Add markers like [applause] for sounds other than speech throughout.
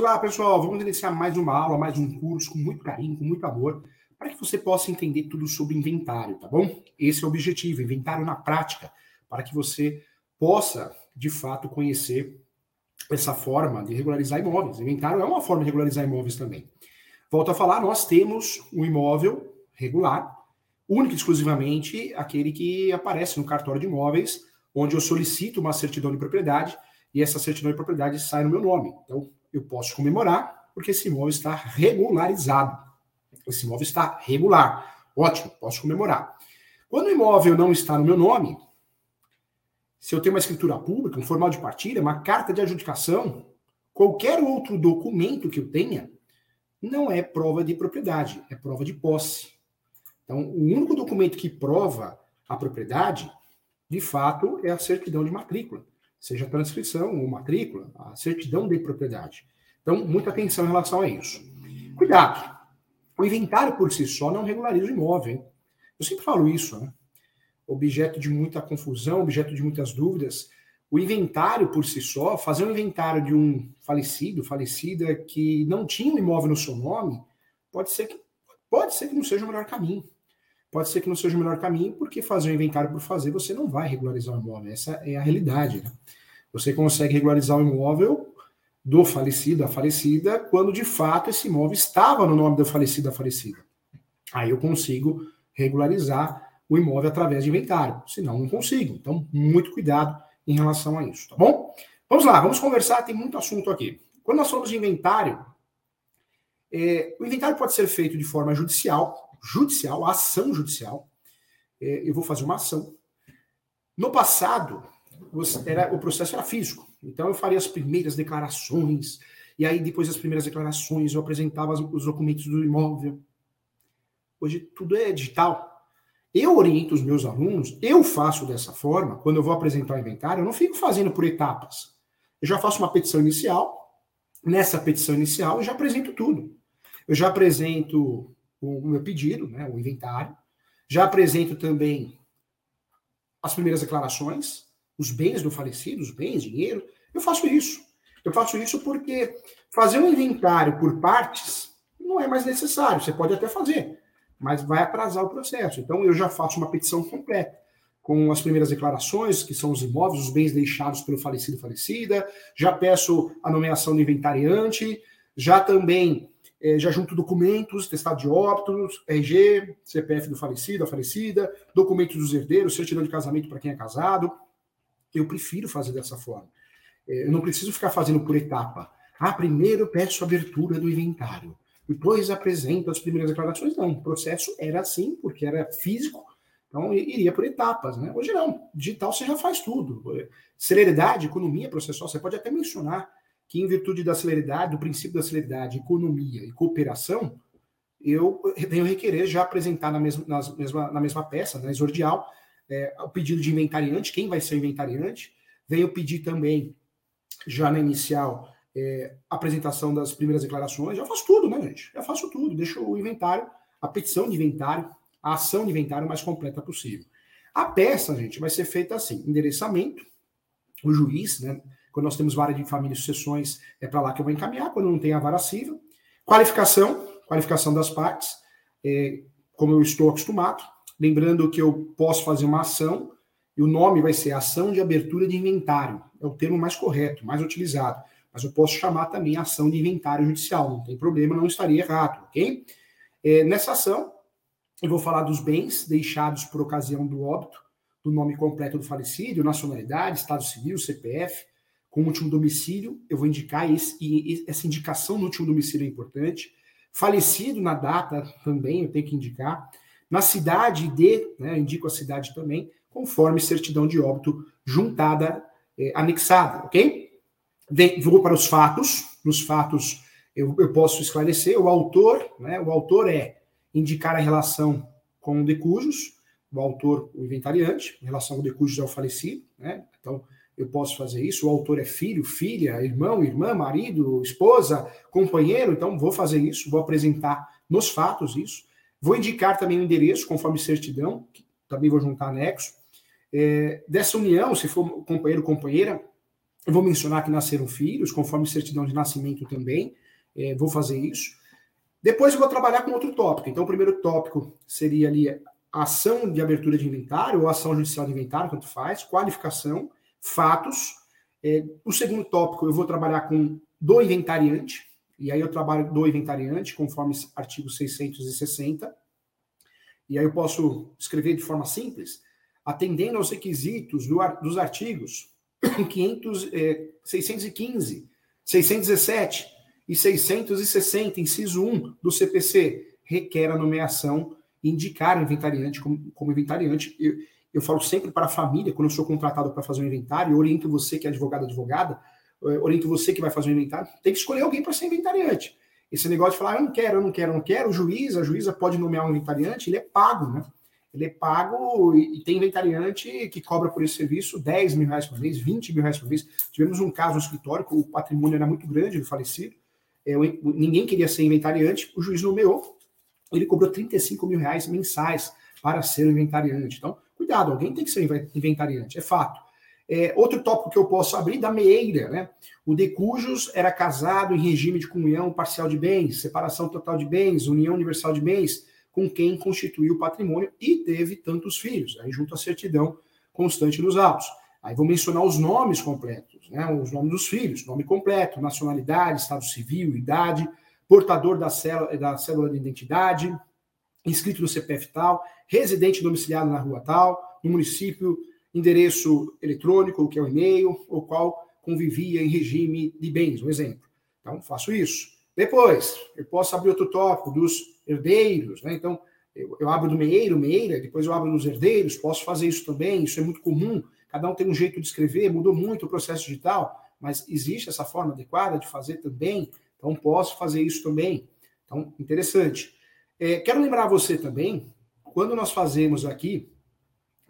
Olá, pessoal. Vamos iniciar mais uma aula, mais um curso com muito carinho, com muito amor, para que você possa entender tudo sobre inventário, tá bom? Esse é o objetivo, inventário na prática, para que você possa, de fato, conhecer essa forma de regularizar imóveis. Inventário é uma forma de regularizar imóveis também. Volto a falar, nós temos um imóvel regular, único e exclusivamente aquele que aparece no cartório de imóveis, onde eu solicito uma certidão de propriedade e essa certidão de propriedade sai no meu nome. Então, eu posso comemorar porque esse imóvel está regularizado. Esse imóvel está regular. Ótimo, posso comemorar. Quando o imóvel não está no meu nome, se eu tenho uma escritura pública, um formal de partilha, uma carta de adjudicação, qualquer outro documento que eu tenha, não é prova de propriedade, é prova de posse. Então, o único documento que prova a propriedade, de fato, é a certidão de matrícula seja transcrição ou matrícula, a certidão de propriedade. Então, muita atenção em relação a isso. Cuidado! O inventário por si só não regulariza o imóvel. Hein? Eu sempre falo isso, né? Objeto de muita confusão, objeto de muitas dúvidas. O inventário por si só, fazer um inventário de um falecido, falecida, que não tinha um imóvel no seu nome, pode ser que, pode ser que não seja o melhor caminho. Pode ser que não seja o melhor caminho, porque fazer um inventário por fazer, você não vai regularizar o imóvel. Essa é a realidade. Né? Você consegue regularizar o imóvel do falecido, da falecida, quando de fato esse imóvel estava no nome do falecido, da falecida. Aí eu consigo regularizar o imóvel através de inventário. Senão, não consigo. Então, muito cuidado em relação a isso, tá bom? Vamos lá, vamos conversar, tem muito assunto aqui. Quando nós falamos de inventário, é, o inventário pode ser feito de forma judicial, judicial, ação judicial. É, eu vou fazer uma ação. No passado, era, o processo era físico. Então eu faria as primeiras declarações, e aí depois das primeiras declarações eu apresentava os documentos do imóvel. Hoje tudo é digital. Eu oriento os meus alunos, eu faço dessa forma, quando eu vou apresentar o inventário, eu não fico fazendo por etapas. Eu já faço uma petição inicial, nessa petição inicial eu já apresento tudo. Eu já apresento o meu pedido, né, o inventário. Já apresento também as primeiras declarações, os bens do falecido, os bens, dinheiro. Eu faço isso. Eu faço isso porque fazer um inventário por partes não é mais necessário. Você pode até fazer, mas vai atrasar o processo. Então eu já faço uma petição completa com as primeiras declarações, que são os imóveis, os bens deixados pelo falecido falecida, já peço a nomeação do inventariante, já também é, já junto documentos, testado de óbitos, RG, CPF do falecido, a falecida, documentos dos herdeiros, certidão de casamento para quem é casado. Eu prefiro fazer dessa forma. É, eu não preciso ficar fazendo por etapa. Ah, primeiro eu peço a abertura do inventário, depois apresento as primeiras declarações. Não, o processo era assim, porque era físico, então iria por etapas. Né? Hoje não, digital você já faz tudo. Celeridade, economia processual, você pode até mencionar que, em virtude da celeridade, do princípio da celeridade, economia e cooperação, eu venho requerer já apresentar na mesma, na mesma, na mesma peça, na exordial, é, o pedido de inventariante, quem vai ser o inventariante. Venho pedir também, já na inicial, é, apresentação das primeiras declarações. Já faço tudo, né, gente? Já faço tudo. Deixo o inventário, a petição de inventário, a ação de inventário mais completa possível. A peça, gente, vai ser feita assim: endereçamento, o juiz, né? Quando nós temos vara de família e sucessões, é para lá que eu vou encaminhar. Quando não tem a vara civil, qualificação, qualificação das partes, é, como eu estou acostumado. Lembrando que eu posso fazer uma ação e o nome vai ser ação de abertura de inventário. É o termo mais correto, mais utilizado. Mas eu posso chamar também ação de inventário judicial. Não tem problema, não estaria errado, ok? É, nessa ação, eu vou falar dos bens deixados por ocasião do óbito, do nome completo do falecido, nacionalidade, estado civil, CPF, com o último domicílio, eu vou indicar esse, e essa indicação no último domicílio é importante. Falecido na data também, eu tenho que indicar. Na cidade de, né, indico a cidade também, conforme certidão de óbito juntada, é, anexada, ok? vou para os fatos. Nos fatos eu, eu, posso esclarecer. O autor, né, o autor é indicar a relação com o de cujos, o autor, o inventariante, em relação ao de cujos ao falecido, né? Então, eu posso fazer isso. O autor é filho, filha, irmão, irmã, marido, esposa, companheiro, então vou fazer isso, vou apresentar nos fatos isso. Vou indicar também o endereço, conforme certidão, também vou juntar anexo. É, dessa união, se for companheiro companheira, Eu vou mencionar que nasceram filhos, conforme certidão de nascimento também. É, vou fazer isso. Depois eu vou trabalhar com outro tópico. Então, o primeiro tópico seria ali ação de abertura de inventário ou ação judicial de inventário, tanto faz, qualificação, fatos. É, o segundo tópico eu vou trabalhar com do inventariante, e aí eu trabalho do inventariante, conforme artigo 660. E aí eu posso escrever de forma simples, atendendo aos requisitos do, dos artigos [coughs] 500, é, 615, 617 e 660, inciso 1 do CPC, requer a nomeação e indicar o inventariante como, como inventariante. Eu falo sempre para a família, quando eu sou contratado para fazer um inventário, eu oriento você que é advogado advogada, oriento você que vai fazer um inventário, tem que escolher alguém para ser inventariante. Esse negócio de falar, eu não quero, eu não quero, eu não quero, o juiz, a juíza pode nomear um inventariante, ele é pago, né? Ele é pago e, tem inventariante que cobra por esse serviço 10 mil reais por mês, 20 mil reais por mês. Tivemos um caso no escritório que o patrimônio era muito grande do falecido, é, ninguém queria ser inventariante, o juiz nomeou, ele cobrou 35 mil reais mensais para ser inventariante. Então, cuidado, alguém tem que ser inventariante, é fato. É, outro tópico que eu posso abrir da meeira, né? O de cujos era casado em regime de comunhão parcial de bens, separação total de bens, união universal de bens, com quem constituiu o patrimônio e teve tantos filhos, aí junto à certidão constante nos autos. Aí vou mencionar os nomes completos, né? Os nomes dos filhos, nome completo, nacionalidade, estado civil, idade, portador da célula, da célula de identidade, inscrito no CPF tal, residente domiciliado na rua tal, no município endereço eletrônico, que é o e-mail, o qual convivia em regime de bens, um exemplo. Então, faço isso. Depois, eu posso abrir outro tópico dos herdeiros, né? Então, eu, eu abro do meieiro, meieira, depois eu abro dos herdeiros, posso fazer isso também, isso é muito comum, cada um tem um jeito de escrever, mudou muito o processo digital, mas existe essa forma adequada de fazer também, então posso fazer isso também. Então, interessante. É, quero lembrar você também, quando nós fazemos aqui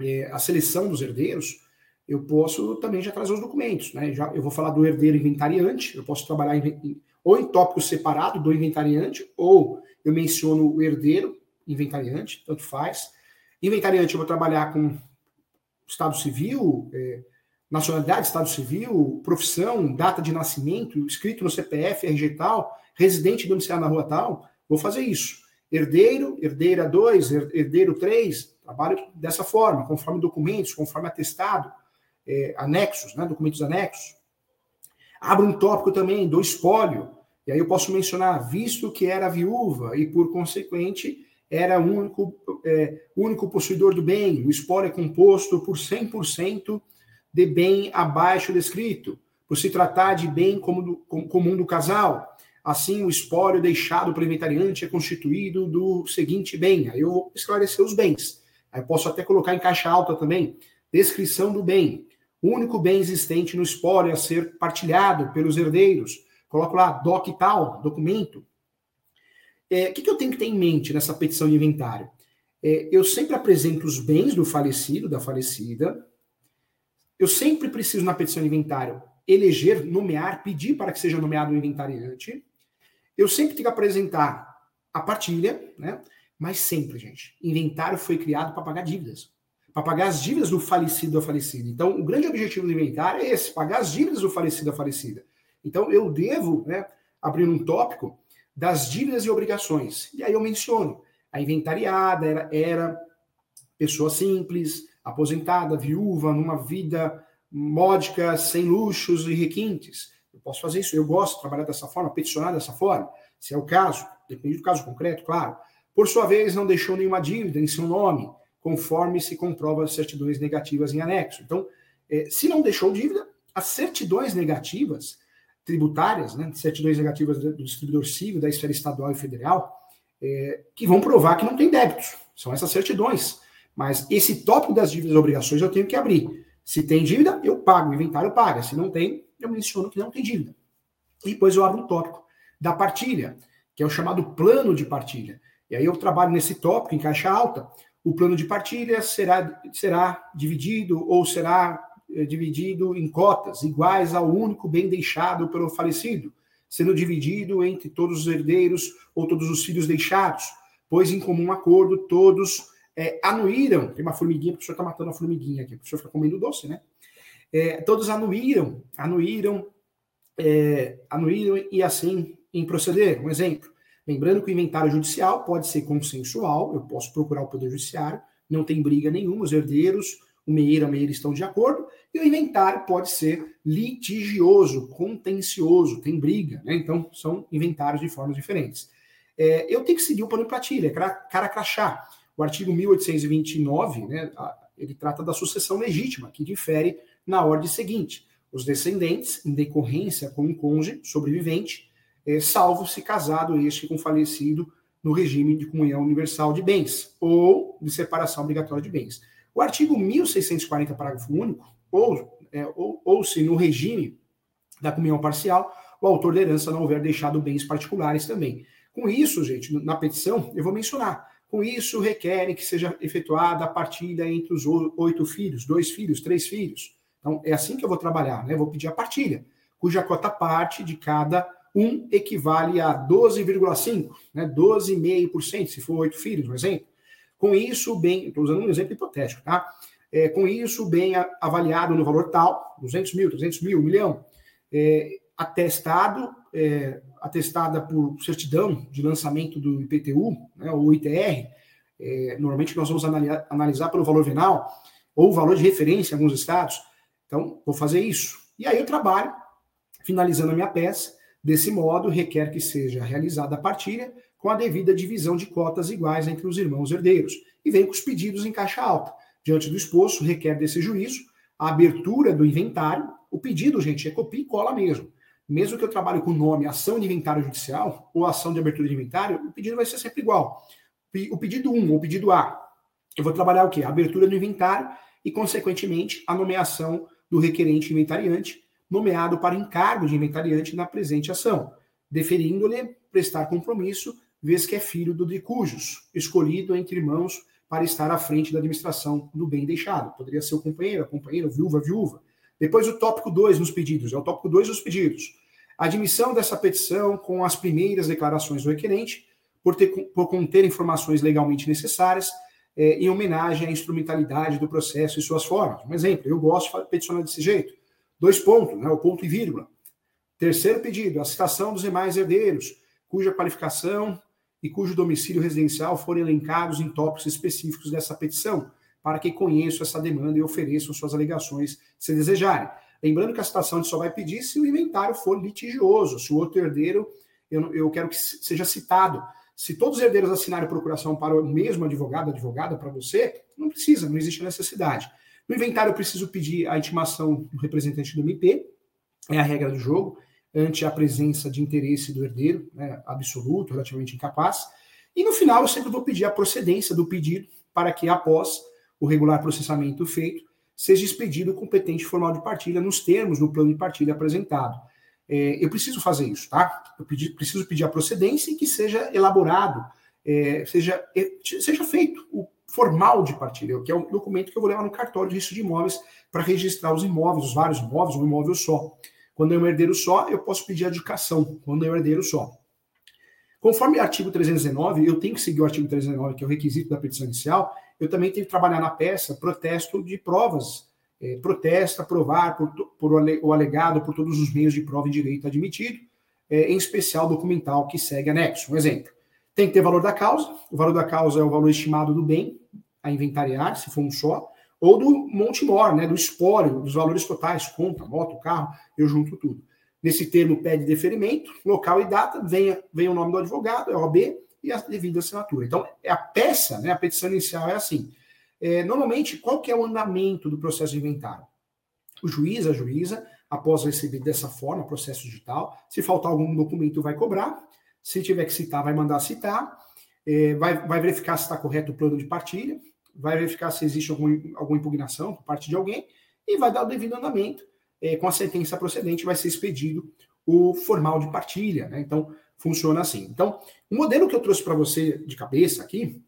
é, a seleção dos herdeiros, eu posso também já trazer os documentos. Né? Já, eu vou falar do herdeiro inventariante, eu posso trabalhar em, ou em tópico separado do inventariante, ou eu menciono o herdeiro inventariante, tanto faz. Inventariante eu vou trabalhar com Estado Civil, é, nacionalidade, Estado Civil, profissão, data de nascimento, escrito no CPF, RG tal, residente domiciliado na rua tal, vou fazer isso. Herdeiro, herdeira 2, herdeiro 3, Trabalho dessa forma, conforme documentos, conforme atestado, é, anexos, né, documentos anexos. Abro um tópico também do espólio, e aí eu posso mencionar, visto que era viúva e, por consequente, era único, é, único possuidor do bem, o espólio é composto por 100% de bem abaixo descrito, por se tratar de bem do, comum do casal. Assim, o espólio deixado pelo inventariante é constituído do seguinte bem. Aí eu vou esclarecer os bens. Aí posso até colocar em caixa alta também. Descrição do bem. O único bem existente no espólio a ser partilhado pelos herdeiros. Coloco lá, doc tal, documento. É, o que, que eu tenho que ter em mente nessa petição de inventário? É, eu sempre apresento os bens do falecido, da falecida. Eu sempre preciso, na petição de inventário, eleger, nomear, pedir para que seja nomeado o inventariante. Eu sempre tenho que apresentar a partilha, né? Mas sempre, gente, inventário foi criado para pagar dívidas. Para pagar as dívidas do falecido ou falecida. Então, o grande objetivo do inventário é esse: pagar as dívidas do falecido ou falecida. Então, eu devo né, abrir um tópico das dívidas e obrigações. E aí eu menciono: a inventariada era, era pessoa simples, aposentada, viúva, numa vida módica, sem luxos e requintes. Eu posso fazer isso, eu gosto de trabalhar dessa forma, peticionar dessa forma, se é o caso, depende do caso concreto, claro. Por sua vez, não deixou nenhuma dívida em seu nome, conforme se comprova as certidões negativas em anexo. Então, é, se não deixou dívida, as certidões negativas tributárias, né, certidões negativas do distribuidor civil, da esfera estadual e federal, é, que vão provar que não tem débitos. São essas certidões. Mas esse tópico das dívidas e obrigações eu tenho que abrir. Se tem dívida, eu pago, o inventário paga. Se não tem, eu menciono que não tem dívida. E depois eu abro um tópico da partilha, que é o chamado plano de partilha. E aí eu trabalho nesse tópico, em caixa alta. O plano de partilha será, será dividido ou será é, dividido em cotas iguais ao único bem deixado pelo falecido, sendo dividido entre todos os herdeiros ou todos os filhos deixados, pois em comum acordo todos é, anuíram. Tem uma formiguinha, o professor está matando a formiguinha aqui, o professor fica comendo doce, né? É, todos anuíram, anuíram, é, anuíram e assim em proceder. Um exemplo. Lembrando que o inventário judicial pode ser consensual, eu posso procurar o Poder Judiciário, não tem briga nenhuma, os herdeiros, o meieiro e a meieira estão de acordo, e o inventário pode ser litigioso, contencioso, tem briga, né? Então, são inventários de formas diferentes. É, eu tenho que seguir o plano de partilha, cara, cara crachá. O artigo 1829, né, ele trata da sucessão legítima, que difere na ordem seguinte. Os descendentes, em decorrência com o cônjuge sobrevivente, é, salvo se casado este com falecido no regime de comunhão universal de bens ou de separação obrigatória de bens. O artigo 1640, parágrafo único, ou, é, ou, ou se no regime da comunhão parcial, o autor da herança não houver deixado bens particulares também. Com isso, gente, na petição, eu vou mencionar. Com isso, requerem que seja efetuada a partilha entre os oito filhos, dois filhos, três filhos. Então, é assim que eu vou trabalhar, né? Vou pedir a partilha, cuja cota parte de cada um equivale a 12,5%, né? 12,5%, se for oito filhos, por exemplo. Com isso, bem, estou usando um exemplo hipotético, tá? É, com isso, bem avaliado no valor tal, 200 mil, 300 mil, 1 milhão, é, atestado, é, atestada por certidão de lançamento do IPTU, né, ou ITR, é, normalmente nós vamos analisar, analisar pelo valor venal, ou valor de referência em alguns estados. Então, vou fazer isso. E aí eu trabalho, finalizando a minha peça, desse modo, requer que seja realizada a partilha com a devida divisão de cotas iguais entre os irmãos herdeiros, e vem com os pedidos em caixa alta. Diante do exposto, requer desse juízo a abertura do inventário. O pedido, gente, é copia e cola mesmo. Mesmo que eu trabalhe com o nome ação de inventário judicial ou ação de abertura de inventário, o pedido vai ser sempre igual. O pedido 1 ou o pedido A, eu vou trabalhar o quê? A abertura do inventário e, consequentemente, a nomeação do requerente inventariante, nomeado para encargo de inventariante na presente ação, deferindo-lhe prestar compromisso vez que é filho do de cujos, escolhido entre irmãos para estar à frente da administração do bem deixado. Poderia ser o companheiro, a companheira, viúva, viúva. Depois o tópico 2 nos pedidos, é o tópico 2 dos pedidos. Admissão dessa petição com as primeiras declarações do requerente, por, ter, por conter informações legalmente necessárias, é, em homenagem à instrumentalidade do processo e suas formas. Um exemplo, eu gosto de peticionar desse jeito. Dois pontos, né, o ponto e vírgula. Terceiro pedido, a citação dos demais herdeiros, cuja qualificação e cujo domicílio residencial forem elencados em tópicos específicos dessa petição, para que conheçam essa demanda e ofereçam suas alegações se desejarem. Lembrando que a citação só vai pedir se o inventário for litigioso, se o outro herdeiro, eu, eu quero que seja citado. Se todos os herdeiros assinarem procuração para o mesmo advogado, advogada para você, não precisa, não existe necessidade. No inventário, eu preciso pedir a intimação do representante do MP, é a regra do jogo ante a presença de interesse do herdeiro, né, absoluto, relativamente incapaz. E no final, eu sempre vou pedir a procedência do pedido para que, após o regular processamento feito, seja expedido o competente formal de partilha nos termos do plano de partilha apresentado. É, eu preciso fazer isso, tá? Eu pedi, preciso pedir a procedência e que seja elaborado, é, seja, é, seja feito o formal de partilha, que é um documento que eu vou levar no cartório de registro de imóveis para registrar os imóveis, os vários imóveis, um imóvel só. Quando é um herdeiro só, eu posso pedir adjudicação, quando é um herdeiro só. Conforme o artigo 319, eu tenho que seguir o artigo 319, que é o requisito da petição inicial, eu também tenho que trabalhar na peça protesto de provas. É, protesta, provar por, por, o alegado por todos os meios de prova em direito admitido, é, em especial documental que segue anexo. Um exemplo. Tem que ter valor da causa. O valor da causa é o valor estimado do bem a inventariar, se for um só ou do monte mor, né, do espólio, dos valores totais, conta, moto, carro, eu junto tudo. Nesse termo pede deferimento, local e data, vem, vem o nome do advogado, é OB e a devida assinatura. Então, é a peça, né, a petição inicial é assim. É, normalmente, qual que é o andamento do processo de inventário? O juiz, a juíza, após receber dessa forma, processo digital, se faltar algum documento, vai cobrar, se tiver que citar, vai mandar citar, é, vai, vai verificar se está correto o plano de partilha, vai verificar se existe algum, alguma impugnação por parte de alguém e vai dar o devido andamento. É, com a sentença procedente, vai ser expedido o formal de partilha. Né? Então, funciona assim. Então, o modelo que eu trouxe para você de cabeça aqui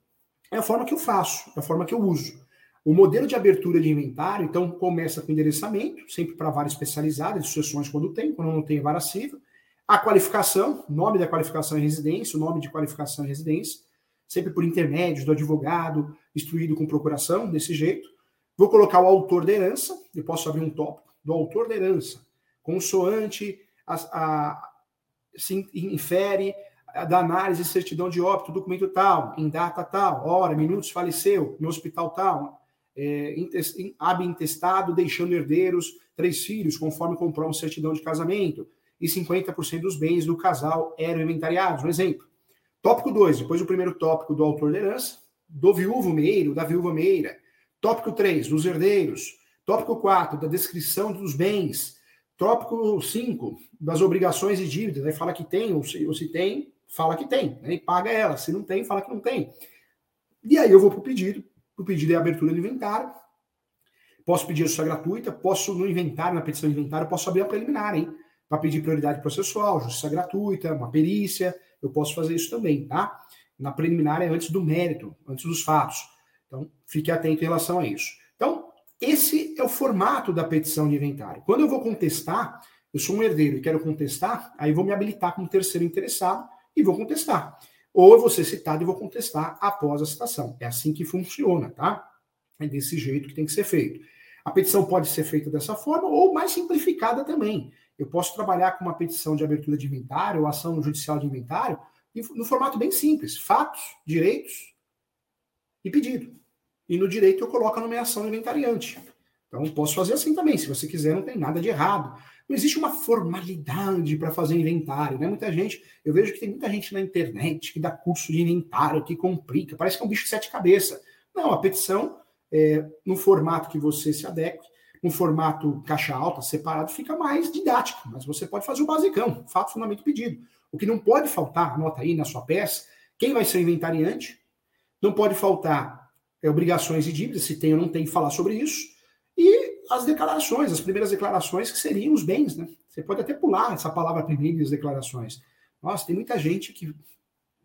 é a forma que eu faço, é a forma que eu uso. O modelo de abertura de inventário, então, começa com endereçamento, sempre para vara especializada, sucessões quando tem, quando não tem vara civil. A qualificação, nome da qualificação em residência, o nome de qualificação em residência sempre por intermédio do advogado, instruído com procuração, desse jeito. Vou colocar o autor da herança, eu posso abrir um tópico, do autor da herança, consoante a, a, se infere da análise certidão de óbito, documento tal, em data tal, hora, minutos, faleceu, no hospital tal, é, ab intestado, deixando herdeiros, três filhos, conforme comprou certidão de casamento, e 50% dos bens do casal eram inventariados. Um exemplo. Tópico 2, depois do primeiro tópico do autor da herança, do viúvo meiro, da viúva meira. Tópico 3, dos herdeiros. Tópico 4, da descrição dos bens. Tópico 5, das obrigações e dívidas. Aí fala que tem, ou se, ou se tem, fala que tem, né? e paga ela. Se não tem, fala que não tem. E aí eu vou para o pedido. O pedido é a abertura do inventário. Posso pedir justiça gratuita, posso no inventário, na petição de inventário, posso abrir a preliminar, hein? Para pedir prioridade processual, justiça gratuita, uma perícia, eu posso fazer isso também, tá? Na preliminar é antes do mérito, antes dos fatos. Então, fique atento em relação a isso. Então, esse é o formato da petição de inventário. Quando eu vou contestar, eu sou um herdeiro e quero contestar, aí vou me habilitar como terceiro interessado e vou contestar. Ou eu vou ser citado e vou contestar após a citação. É assim que funciona, tá? É desse jeito que tem que ser feito. A petição pode ser feita dessa forma ou mais simplificada também. Eu posso trabalhar com uma petição de abertura de inventário ou ação judicial de inventário no formato bem simples: fatos, direitos e pedido. E no direito eu coloco a nomeação inventariante. Então posso fazer assim também, se você quiser, não tem nada de errado. Não existe uma formalidade para fazer inventário, né? Muita gente, eu vejo que tem muita gente na internet que dá curso de inventário, que complica, parece que é um bicho de sete cabeças. Não, a petição, é, no formato que você se adeque, no formato caixa alta, separado, fica mais didático, mas você pode fazer o basicão, fato, fundamento pedido. O que não pode faltar, anota aí na sua peça, quem vai ser o inventariante, não pode faltar é, obrigações e dívidas, se tem ou não tem, falar sobre isso, as declarações, as primeiras declarações que seriam os bens, né? Você pode até pular essa palavra primeiras declarações. Nossa, tem muita gente que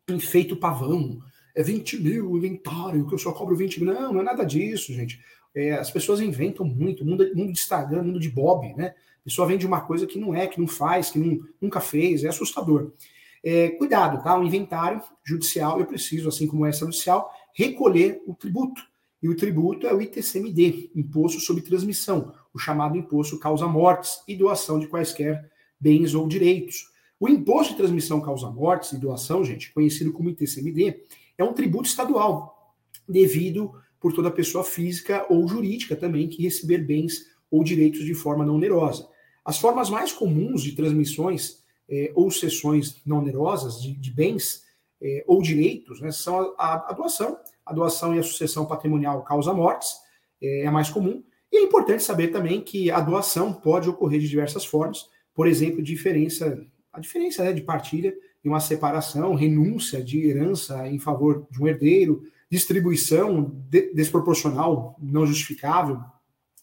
enfeita o pavão, é 20 mil inventário, que eu só cobro 20 mil. Não, não é nada disso, gente. É, as pessoas inventam muito, mundo, mundo de Instagram, mundo de Bob, né? A pessoa vende uma coisa que não é, que não faz, que não, nunca fez, é assustador. É, cuidado, tá? O inventário judicial, eu preciso, assim como essa judicial, recolher o tributo. E o tributo é o ITCMD, Imposto sobre Transmissão, o chamado Imposto Causa Mortes e Doação de quaisquer bens ou direitos. O Imposto de Transmissão Causa Mortes e Doação, gente, conhecido como ITCMD, é um tributo estadual, devido por toda pessoa física ou jurídica também que receber bens ou direitos de forma não onerosa. As formas mais comuns de transmissões eh, ou cessões não onerosas de, de bens eh, ou direitos né, são a, a, doação. A doação e a sucessão patrimonial causa mortes, é a mais comum. E é importante saber também que a doação pode ocorrer de diversas formas, por exemplo, diferença, a diferença né, de partilha e uma separação, renúncia de herança em favor de um herdeiro, distribuição de, desproporcional, não justificável,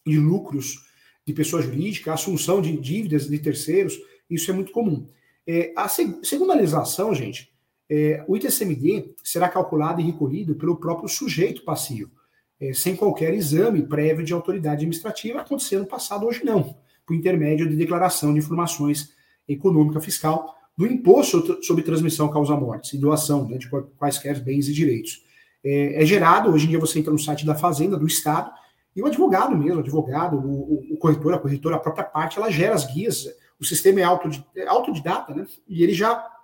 de lucros de pessoa jurídica, assunção de dívidas de terceiros, isso é muito comum. É, a seg segundo a legislação, gente, é, o ITCMD será calculado e recolhido pelo próprio sujeito passivo, é, sem qualquer exame prévio de autoridade administrativa, acontecendo passado, hoje não, por intermédio de declaração de informações econômica fiscal do imposto sobre transmissão causa mortes e doação né, de quaisquer bens e direitos. É, é, gerado, hoje em dia você entra no site da Fazenda, do Estado, e o advogado mesmo, o advogado, o, o corretor, a corretora, a própria parte, ela gera as guias, o sistema é, é autodidata, né? E ele já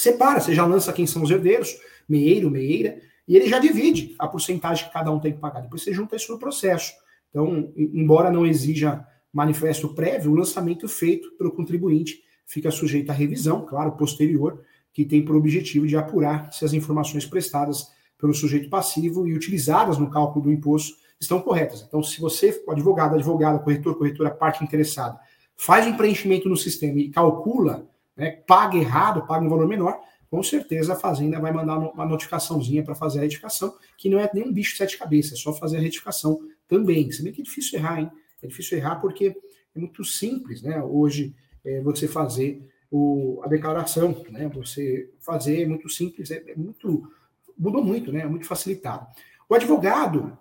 separa, você já lança quem são os herdeiros, meieiro, meieira, e ele já divide a porcentagem que cada um tem que pagar. Depois você junta isso no processo. Então, embora não exija manifesto prévio, o lançamento feito pelo contribuinte fica sujeito à revisão, claro, posterior, que tem por objetivo de apurar se as informações prestadas pelo sujeito passivo e utilizadas no cálculo do imposto estão corretas. Então, se você, advogado, advogada, corretor, corretora, parte interessada, faz um preenchimento no sistema e calcula, né, paga errado, paga um valor menor, com certeza a Fazenda vai mandar uma notificaçãozinha para fazer a retificação, que não é nem um bicho de sete cabeças, é só fazer a retificação também. Se bem que é difícil errar, hein? É difícil errar porque é muito simples, né? Hoje, é, você fazer o, a declaração, né? Você fazer é muito simples, é, é muito mudou muito, né? É muito facilitado. O advogado,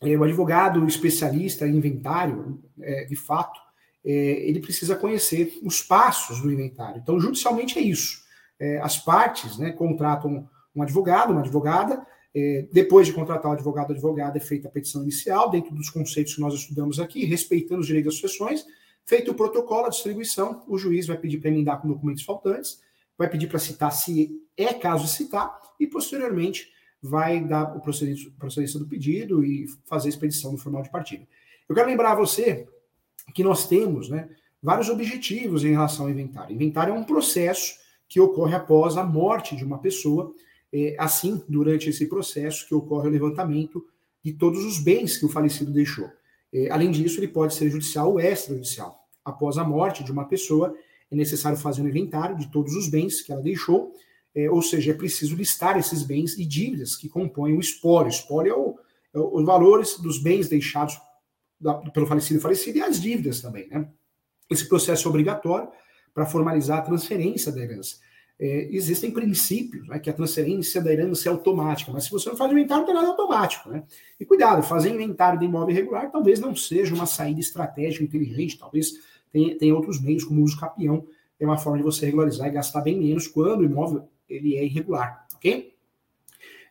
é, o advogado especialista em inventário, é, de fato, ele precisa conhecer os passos do inventário. Então, judicialmente é isso. É, as partes né, contratam um advogado, uma advogada, é, depois de contratar o advogado, a advogada é feita a petição inicial, dentro dos conceitos que nós estudamos aqui, respeitando os direitos das sucessões, Feito o protocolo, a distribuição, o juiz vai pedir para emendar com documentos faltantes, vai pedir para citar se é caso de citar, e posteriormente vai dar o procedimento do pedido e fazer a expedição do formal de partida. Eu quero lembrar a você que nós temos né, vários objetivos em relação ao inventário. Inventário é um processo que ocorre após a morte de uma pessoa, é, assim, durante esse processo que ocorre o levantamento de todos os bens que o falecido deixou. É, além disso, ele pode ser judicial ou extrajudicial. Após a morte de uma pessoa, é necessário fazer um inventário de todos os bens que ela deixou, é, ou seja, é preciso listar esses bens e dívidas que compõem o espólio. O espólio é, o, é os valores dos bens deixados da, pelo falecido e falecido e as dívidas também. Né? Esse processo é obrigatório para formalizar a transferência da herança. É, existem princípios, né, que a transferência da herança é automática, mas se você não faz inventário, não tem nada automático. Né? E cuidado, fazer inventário de imóvel irregular talvez não seja uma saída estratégica inteligente, talvez tenha, tenha outros meios, como o uso capião, é uma forma de você regularizar e gastar bem menos quando o imóvel ele é irregular, ok?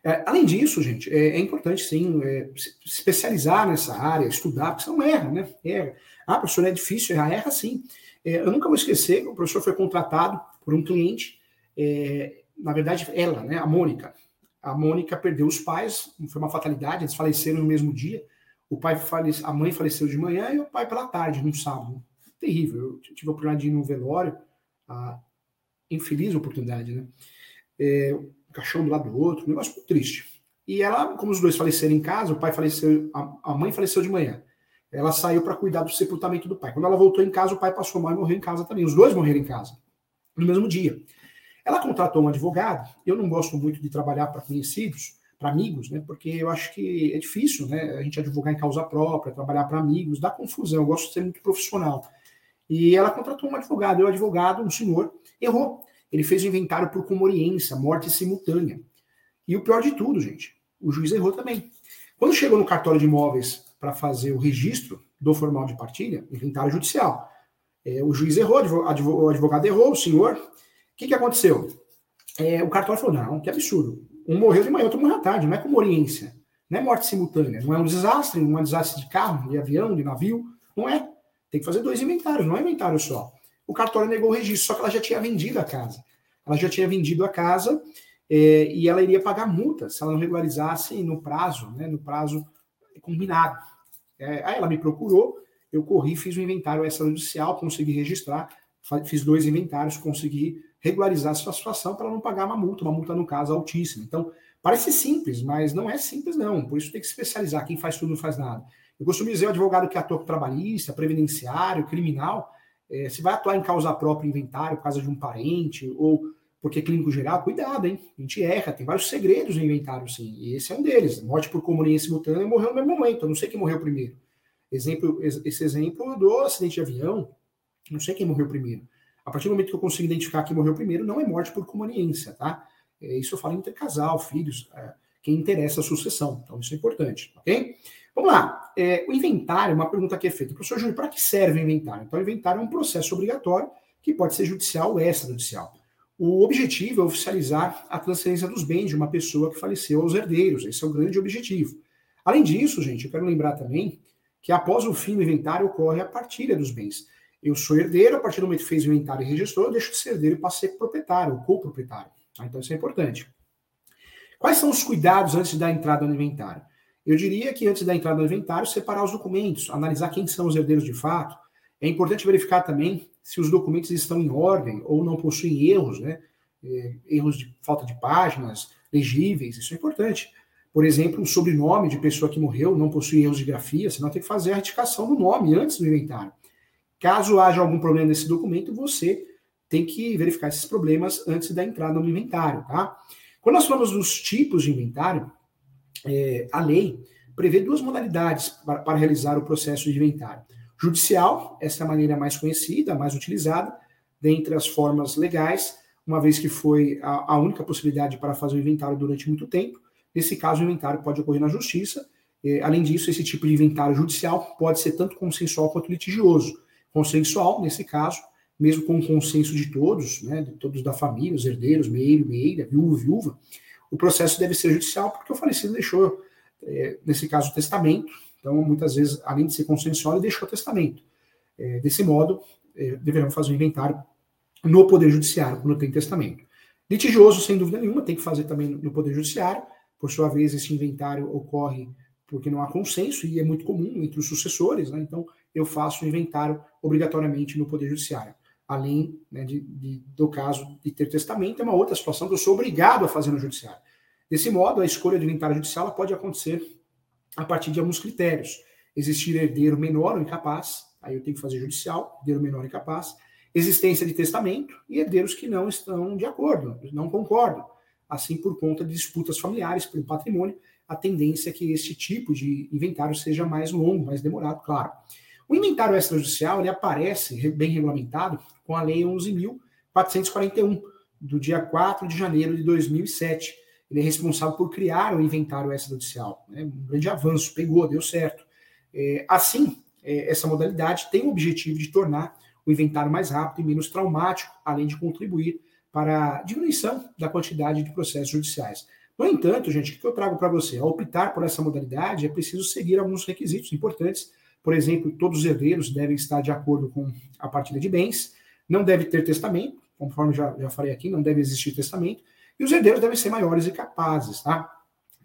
É, além disso, gente, é, é importante sim é, se especializar nessa área, estudar, porque você não erra, né? Erra. Ah, professor, é difícil errar, erra sim. É, eu nunca vou esquecer que o professor foi contratado por um cliente, é, na verdade, ela, né, a Mônica. A Mônica perdeu os pais, foi uma fatalidade, eles faleceram no mesmo dia. O pai falece, a mãe faleceu de manhã e o pai pela tarde, num sábado. Terrível. Eu tive a oportunidade de ir no velório, a infeliz oportunidade, né? Um caixão do lado do outro, um negócio triste. E ela, como os dois faleceram em casa, o pai faleceu, a, a mãe faleceu de manhã. Ela saiu para cuidar do sepultamento do pai. Quando ela voltou em casa, o pai passou mal e morreu em casa também. Os dois morreram em casa, no mesmo dia. Ela contratou um advogado. Eu não gosto muito de trabalhar para conhecidos, para amigos, né? Porque eu acho que é difícil, né? A gente advogar em causa própria, trabalhar para amigos, dá confusão. Eu gosto de ser muito profissional. E ela contratou um advogado. E o advogado, um senhor, errou. Ele fez o inventário por comoriência, morte simultânea. E o pior de tudo, gente, o juiz errou também. Quando chegou no cartório de imóveis para fazer o registro do formal de partilha, inventário judicial, é, o juiz errou, o advogado errou, o senhor. O que, que aconteceu? É, o cartório falou: não, que absurdo. Um morreu de manhã, outro morreu à tarde, não é comoriência. Não é morte simultânea, não é um desastre, não é um desastre de carro, de avião, de navio. Não é. Tem que fazer dois inventários, não é inventário só o cartório negou o registro, só que ela já tinha vendido a casa. Ela já tinha vendido a casa é, e ela iria pagar multa se ela não regularizasse no prazo, né, no prazo combinado. É, aí ela me procurou, eu corri, fiz um inventário extrajudicial, consegui registrar, fiz dois inventários, consegui regularizar a sua situação para não pagar uma multa, uma multa, no caso, altíssima. Então, parece simples, mas não é simples, não. Por isso tem que especializar. Quem faz tudo não faz nada. Eu costumo dizer, o advogado que atua trabalhista, previdenciário, criminal, é, se vai atuar em causa própria, inventário, por causa de um parente, ou porque é clínico geral, cuidado, hein? A gente erra, tem vários segredos no inventário, sim. E esse é um deles. Morte por comunhão simultânea morreu no mesmo momento. Eu não sei quem morreu primeiro. Exemplo, esse exemplo do acidente de avião, não sei quem morreu primeiro. A partir do momento que eu consigo identificar quem morreu primeiro, não é morte por comuniência, tá? É, isso eu falo entre casal, filhos, é, quem interessa a sucessão. Então, isso é importante, ok? Vamos lá. É, o inventário, uma pergunta que é feita. Professor Júlio, para que serve o inventário? Então, o inventário é um processo obrigatório que pode ser judicial ou extrajudicial. O objetivo é oficializar a transferência dos bens de uma pessoa que faleceu aos herdeiros. Esse é o grande objetivo. Além disso, gente, eu quero lembrar também que após o fim do inventário ocorre a partilha dos bens. Eu sou herdeiro, a partir do momento que fez o inventário e registrou, eu deixo de ser herdeiro e passo a ser proprietário, ou coproprietário. Tá? Então, isso é importante. Quais são os cuidados antes da entrada no inventário? Eu diria que antes da entrada no inventário, separar os documentos, analisar quem são os herdeiros de fato. É importante verificar também se os documentos estão em ordem ou não possuem erros, né? É, erros de falta de páginas, legíveis, isso é importante. Por exemplo, o sobrenome de pessoa que morreu não possui erros de grafia, senão tem que fazer a retificação do nome antes do inventário. Caso haja algum problema nesse documento, você tem que verificar esses problemas antes da entrada no inventário, tá? Quando nós falamos dos tipos de inventário, é, a lei prevê duas modalidades para, para, realizar o processo de inventário. Judicial, essa é a maneira mais conhecida, mais utilizada, dentre as formas legais, uma vez que foi a, a única possibilidade para fazer o inventário durante muito tempo. Nesse caso, o inventário pode ocorrer na justiça. É, além disso, esse tipo de inventário judicial pode ser tanto consensual quanto litigioso. Consensual, nesse caso, mesmo com o consenso de todos, né, de todos da família, os herdeiros, meio, meia, viúvo, viúva, o processo deve ser judicial porque o falecido deixou, é, nesse caso, o testamento. Então, muitas vezes, além de ser consensual, ele deixou o testamento. É, desse modo, é, fazer o inventário no Poder Judiciário, quando tem testamento. Litigioso, sem dúvida nenhuma, tem que fazer também no Poder Judiciário. Por sua vez, esse inventário ocorre porque não há consenso e é muito comum entre os sucessores, né? então eu faço o inventário obrigatoriamente no Poder Judiciário. Além né, de, de, do caso de ter testamento, é uma outra situação que eu sou obrigado a fazer no Judiciário. Desse modo, a escolha do inventário judicial pode acontecer a partir de alguns critérios. Existir herdeiro menor ou incapaz, aí eu tenho que fazer judicial, herdeiro menor incapaz, existência de testamento e herdeiros que não estão de acordo, não concordam. Assim, por conta de disputas familiares pelo patrimônio, a tendência é que este tipo de inventário seja mais longo, mais demorado, claro. O inventário extrajudicial ele aparece bem regulamentado com a Lei 11.441, do dia 4 de janeiro de 2007. Ele é responsável por criar o inventário extrajudicial. Né? Um grande avanço, pegou, deu certo. É, assim, é, essa modalidade tem o objetivo de tornar o inventário mais rápido e menos traumático, além de contribuir para a diminuição da quantidade de processos judiciais. No entanto, gente, o que eu trago para você? Ao optar por essa modalidade, é preciso seguir alguns requisitos importantes. Por exemplo, todos os herdeiros devem estar de acordo com a partilha de bens, não deve ter testamento, conforme já, já falei aqui, não deve existir testamento, e os herdeiros devem ser maiores e capazes, tá?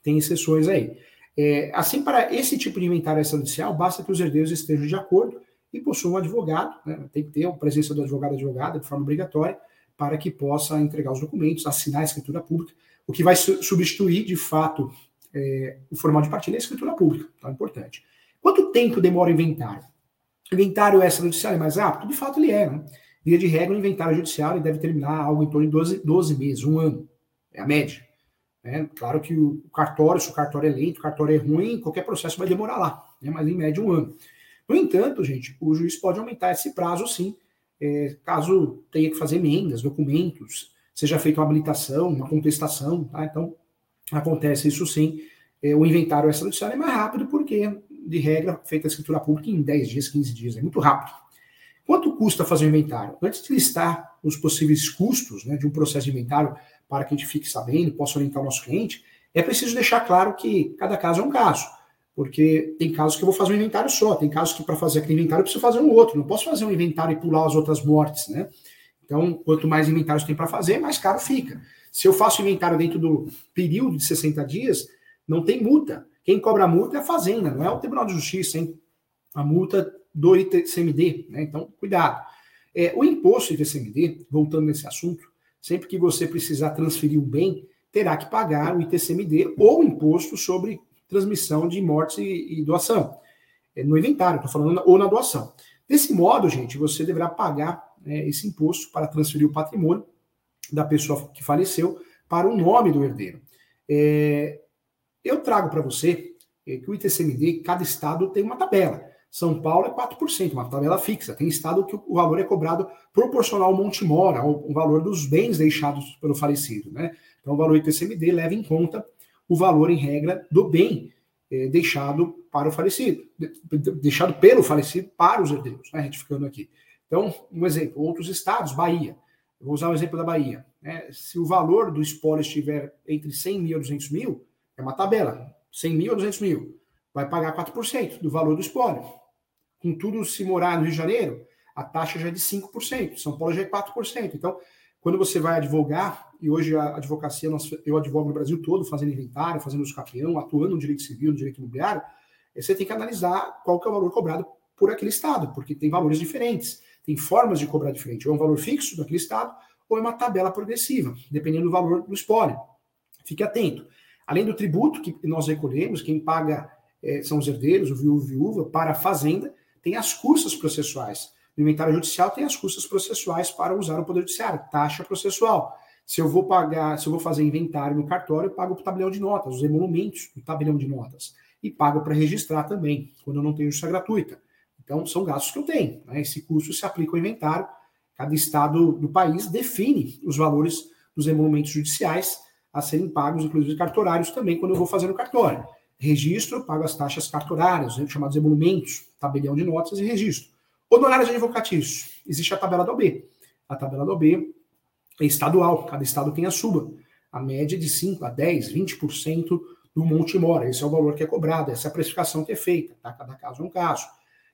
Tem exceções aí. É, assim, para esse tipo de inventário extrajudicial, basta que os herdeiros estejam de acordo e possuam um advogado, né? tem que ter a presença do advogado advogada de forma obrigatória, para que possa entregar os documentos, assinar a escritura pública, o que vai substituir, de fato, é, o formal de partilha é a escritura pública, é importante. Quanto tempo demora o inventário? O inventário extrajudicial é mais rápido? De fato, ele é. Né? Via de regra, o inventário judicial deve terminar algo em torno de 12, 12 meses, um ano. É a média. É, claro que o cartório, se o cartório é lento, o cartório é ruim, qualquer processo vai demorar lá, né? mas em média um ano. No entanto, gente, o juiz pode aumentar esse prazo sim, é, caso tenha que fazer emendas, documentos, seja feita uma habilitação, uma contestação, tá? Então, acontece isso sim. É, o inventário extrajudicial é mais rápido porque, de regra, feita a escritura pública em 10 dias, 15 dias, é muito rápido. Quanto custa fazer o inventário? Antes de listar os possíveis custos né, de um processo de inventário, para que a gente fique sabendo, possa orientar o nosso cliente, é preciso deixar claro que cada caso é um caso. Porque tem casos que eu vou fazer um inventário só, tem casos que para fazer aquele inventário eu preciso fazer um outro. Não posso fazer um inventário e pular as outras mortes, né? Então, quanto mais inventários tem para fazer, mais caro fica. Se eu faço inventário dentro do período de 60 dias, não tem multa. Quem cobra a multa é a Fazenda, não é o Tribunal de Justiça, hein? A multa do ITCMD, né? Então, cuidado. É, o imposto ITCMD, voltando nesse assunto, sempre que você precisar transferir um bem, terá que pagar o ITCMD ou o imposto sobre transmissão de mortes e, e doação. É no inventário, estou falando, ou na doação. Desse modo, gente, você deverá pagar né, esse imposto para transferir o patrimônio da pessoa que faleceu para o nome do herdeiro. É, eu trago para você é, que o ITCMD, cada estado tem uma tabela. São Paulo é 4%, uma tabela fixa. Tem estado que o valor é cobrado proporcional ao monte mora, ao, valor dos bens deixados pelo falecido. Né? Então, o valor ITCMD leva em conta o valor, em regra, do bem é, deixado para o falecido, deixado pelo falecido para os herdeiros, né, retificando aqui. Então, um exemplo, outros estados, Bahia, eu vou usar o exemplo da Bahia, né, se o valor do espólio estiver entre 100 mil e 200 mil, é uma tabela, 100 mil a 200 mil, vai pagar 4% do valor do espólio. Contudo, se morar no Rio de Janeiro, a taxa já é de 5%, São Paulo já é 4%. Então, quando você vai advogar, e hoje a advocacia, eu advogo no Brasil todo, fazendo inventário, fazendo uso capião, atuando no direito civil, no direito imobiliário, você tem que analisar qual que é o valor cobrado por aquele estado, porque tem valores diferentes, tem formas de cobrar diferente. Ou é um valor fixo daquele estado, ou é uma tabela progressiva, dependendo do valor do espólio. Fique atento. Além do tributo que nós recolhemos, quem paga é, são os herdeiros, o viúvo viúva, para a fazenda, tem as custas processuais. No inventário judicial tem as custas processuais para usar o Poder Judiciário, taxa processual. Se eu vou pagar, se eu vou fazer inventário no cartório, eu pago o tabelião de notas, os emolumentos do tabelião de notas. E pago para registrar também, quando eu não tenho justiça gratuita. Então, são gastos que eu tenho. Né? Esse custo se aplica ao inventário. Cada estado do país define os valores dos emolumentos judiciais a serem pagos, inclusive cartorários também, quando eu vou fazer no cartório. Registro, pago as taxas cartorárias, né, chamados emolumentos, tabelião de notas e registro. Honorários advocatícios. Existe a tabela da OB. A tabela da OB é estadual, cada estado tem a sua. A média é de 5 a 10, 20% do monte mora. Esse é o valor que é cobrado, essa é a precificação que é feita. Tá? Cada caso é um caso.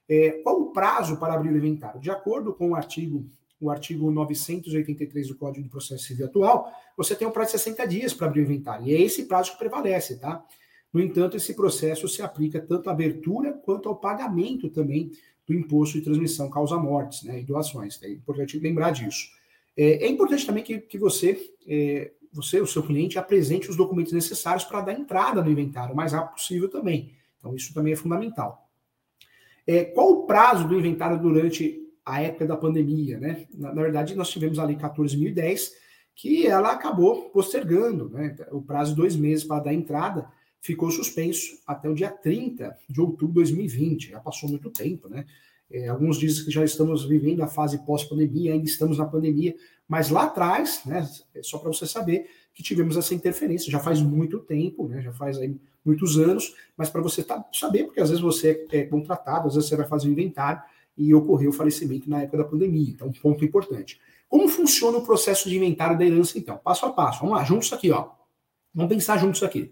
É, qual o prazo para abrir o inventário? De acordo com o artigo, o artigo 983 do Código de Processo Civil atual, você tem um prazo de 60 dias para abrir o inventário. E é esse prazo que prevalece, tá? No entanto, esse processo se aplica tanto à abertura quanto ao pagamento também do imposto de transmissão causa-mortes né, e doações. É importante lembrar disso. É, é importante também que, que você, é, você, o seu cliente, apresente os documentos necessários para dar entrada no inventário o mais rápido possível também. Então, isso também é fundamental. É, qual o prazo do inventário durante a época da pandemia? Né? Na, na verdade, nós tivemos a Lei 14.010, que ela acabou postergando né? o prazo de dois meses para dar entrada, ficou suspenso até o dia 30 de outubro de 2020. Já passou muito tempo, né? É, alguns dizem que já estamos vivendo a fase pós-pandemia, ainda estamos na pandemia, mas lá atrás, né, é só para você saber que tivemos essa interferência, já faz muito tempo, né, já faz aí muitos anos, mas para você tá, saber, porque às vezes você é contratado, às vezes você vai fazer um inventário e ocorreu o falecimento na época da pandemia. Então, um ponto importante. Como funciona o processo de inventário da herança, então? Passo a passo. Vamos lá, juntos aqui, ó. Vamos pensar juntos aqui.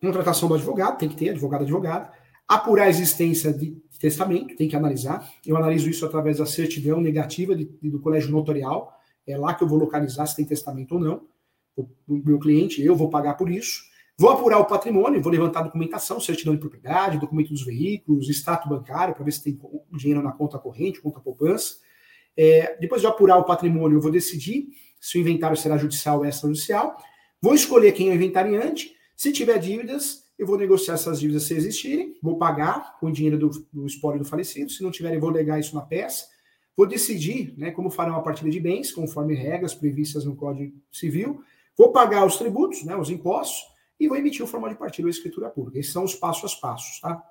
Contratação do advogado, tem que ter advogado advogado. Apurar a existência de testamento, tem que analisar. Eu analiso isso através da certidão negativa de, do colégio notarial. É lá que eu vou localizar se tem testamento ou não. O, o meu cliente, eu vou pagar por isso. Vou apurar o patrimônio, vou levantar documentação, certidão de propriedade, documento dos veículos, extrato bancário, para ver se tem dinheiro na conta corrente, conta poupança. É, depois de apurar o patrimônio, eu vou decidir se o inventário será judicial ou extrajudicial. Vou escolher quem é o inventariante. Se tiver dívidas, eu vou negociar essas dívidas se existirem, vou pagar com o dinheiro do, do espólio do falecido. Se não tiverem, vou legar isso na peça. Vou decidir né, como farão a partilha de bens, conforme regras previstas no Código Civil. Vou pagar os tributos, né, os impostos, e vou emitir o formal de partilha ou escritura pública. Esses são os passos a passos tá,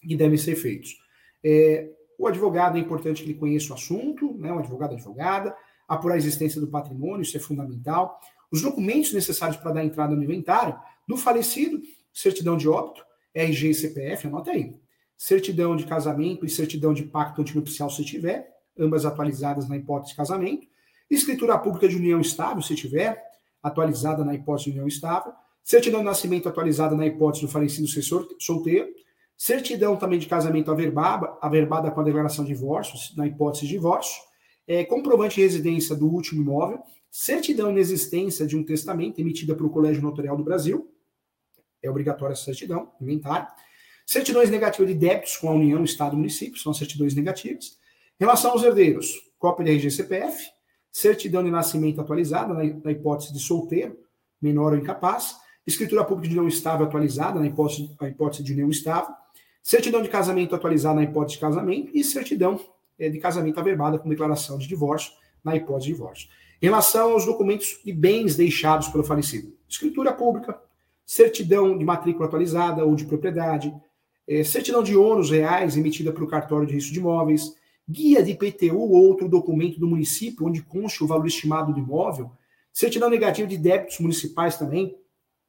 que devem ser feitos. É, o advogado é importante que ele conheça o assunto, né, o advogado advogada, apurar a existência do patrimônio, isso é fundamental. Os documentos necessários para dar entrada no inventário do falecido, certidão de óbito, RG e CPF, anota aí. Certidão de casamento e certidão de pacto antinupcial, se tiver, ambas atualizadas na hipótese de casamento. Escritura pública de união estável, se tiver, atualizada na hipótese de união estável. Certidão de nascimento atualizada na hipótese do falecido ser solteiro. Certidão também de casamento averbada, averbada com a declaração de divórcio, na hipótese de divórcio. É, comprovante de residência do último imóvel. Certidão inexistência de um testamento emitida pelo Colégio Notarial do Brasil é obrigatória essa certidão, inventário. Certidões negativas de débitos com a União, Estado e município, são certidões negativas. Em relação aos herdeiros, cópia de RG CPF, certidão de nascimento atualizada na, na hipótese de solteiro, menor ou incapaz, escritura pública de união estável atualizada na hipótese, na hipótese de união estável, certidão de casamento atualizada na hipótese de casamento. E certidão é, de casamento averbada com declaração de divórcio na hipótese de divórcio. Em relação aos documentos e bens deixados pelo falecido, escritura pública, certidão de matrícula atualizada ou de propriedade, é, certidão de ônus reais emitida pelo cartório de registro de imóveis, guia de IPTU ou outro documento do município onde conste o valor estimado do imóvel, certidão negativa de débitos municipais também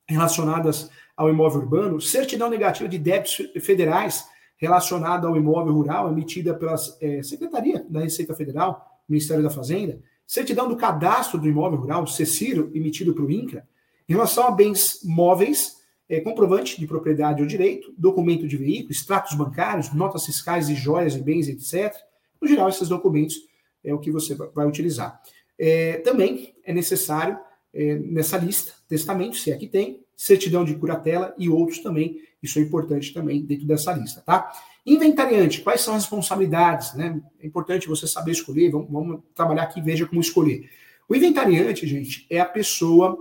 relacionadas ao imóvel urbano, certidão negativa de débitos federais relacionada ao imóvel rural emitida pela é, Secretaria da Receita Federal, Ministério da Fazenda, certidão do cadastro do imóvel rural, CECIRO, emitido pelo INCRA, em relação a bens móveis, é, comprovante de propriedade ou direito, documento de veículo, extratos bancários, notas fiscais de joias e bens, etc. No geral, esses documentos é o que você vai utilizar. É, também é necessário, é, nessa lista, testamento, se é que tem, certidão de curatela e outros também. Isso é importante também dentro dessa lista, tá? Inventariante, quais são as responsabilidades? Né? É importante você saber escolher, vamos, vamos trabalhar aqui, veja como escolher. O inventariante, gente, é a pessoa